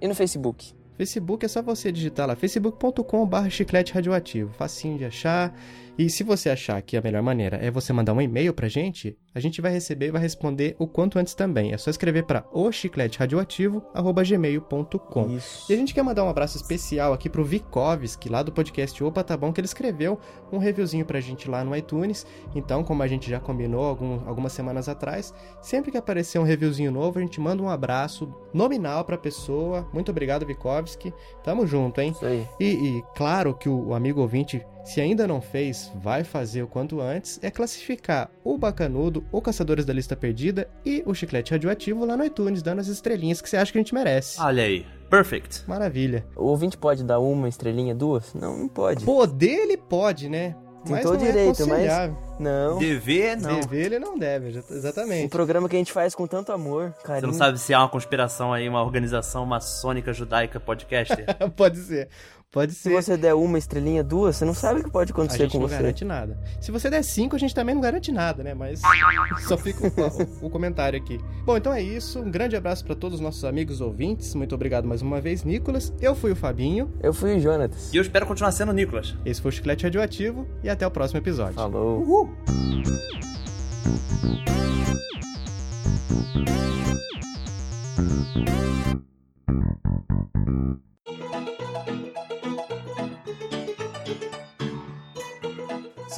E no Facebook? Facebook é só você digitar lá, facebook.com.br chiclete radioativo. Facinho de achar. E se você achar que a melhor maneira é você mandar um e-mail pra gente, a gente vai receber e vai responder o quanto antes também. É só escrever para ochicleteradioativo@gmail.com. E a gente quer mandar um abraço especial aqui pro Vikovski, lá do podcast Opa Tá Bom, que ele escreveu um reviewzinho pra gente lá no iTunes. Então, como a gente já combinou algum, algumas semanas atrás, sempre que aparecer um reviewzinho novo, a gente manda um abraço nominal pra pessoa. Muito obrigado, Vikovski. Tamo junto, hein? Isso aí. E, e claro que o, o amigo ouvinte se ainda não fez, vai fazer o quanto antes, é classificar o Bacanudo, o Caçadores da Lista Perdida e o Chiclete Radioativo lá no iTunes, dando as estrelinhas que você acha que a gente merece. Olha aí, perfect. Maravilha. O ouvinte pode dar uma estrelinha, duas? Não, não pode. Poder ele pode, né? Tem mas todo não direito, é mas não. Dever, não. Dever ele não deve, exatamente. Um programa que a gente faz com tanto amor, carinho. Você não sabe se há uma conspiração aí, uma organização maçônica judaica podcaster? pode ser. Pode ser. Se você der uma estrelinha, duas, você não sabe o que pode acontecer com você. A gente não garante nada. Se você der cinco, a gente também não garante nada, né? Mas só fica o, o, comentário aqui. Bom, então é isso. Um grande abraço para todos os nossos amigos ouvintes. Muito obrigado mais uma vez, Nicolas. Eu fui o Fabinho. Eu fui o Jonatas. E eu espero continuar sendo o Nicolas. Esse foi o Chiclete Radioativo e até o próximo episódio. Falou. Uhul.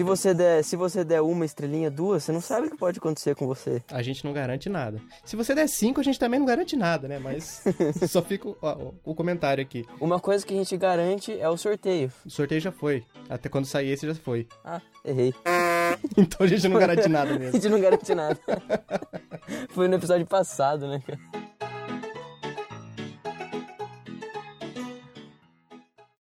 Se você, der, se você der uma estrelinha, duas, você não sabe o que pode acontecer com você. A gente não garante nada. Se você der cinco, a gente também não garante nada, né? Mas só fica o, ó, o, comentário aqui. Uma coisa que a gente garante é o sorteio. O sorteio já foi. Até quando sair esse já foi. Ah, errei. então a gente não garante nada mesmo. a gente não garante nada. foi no episódio passado, né, cara?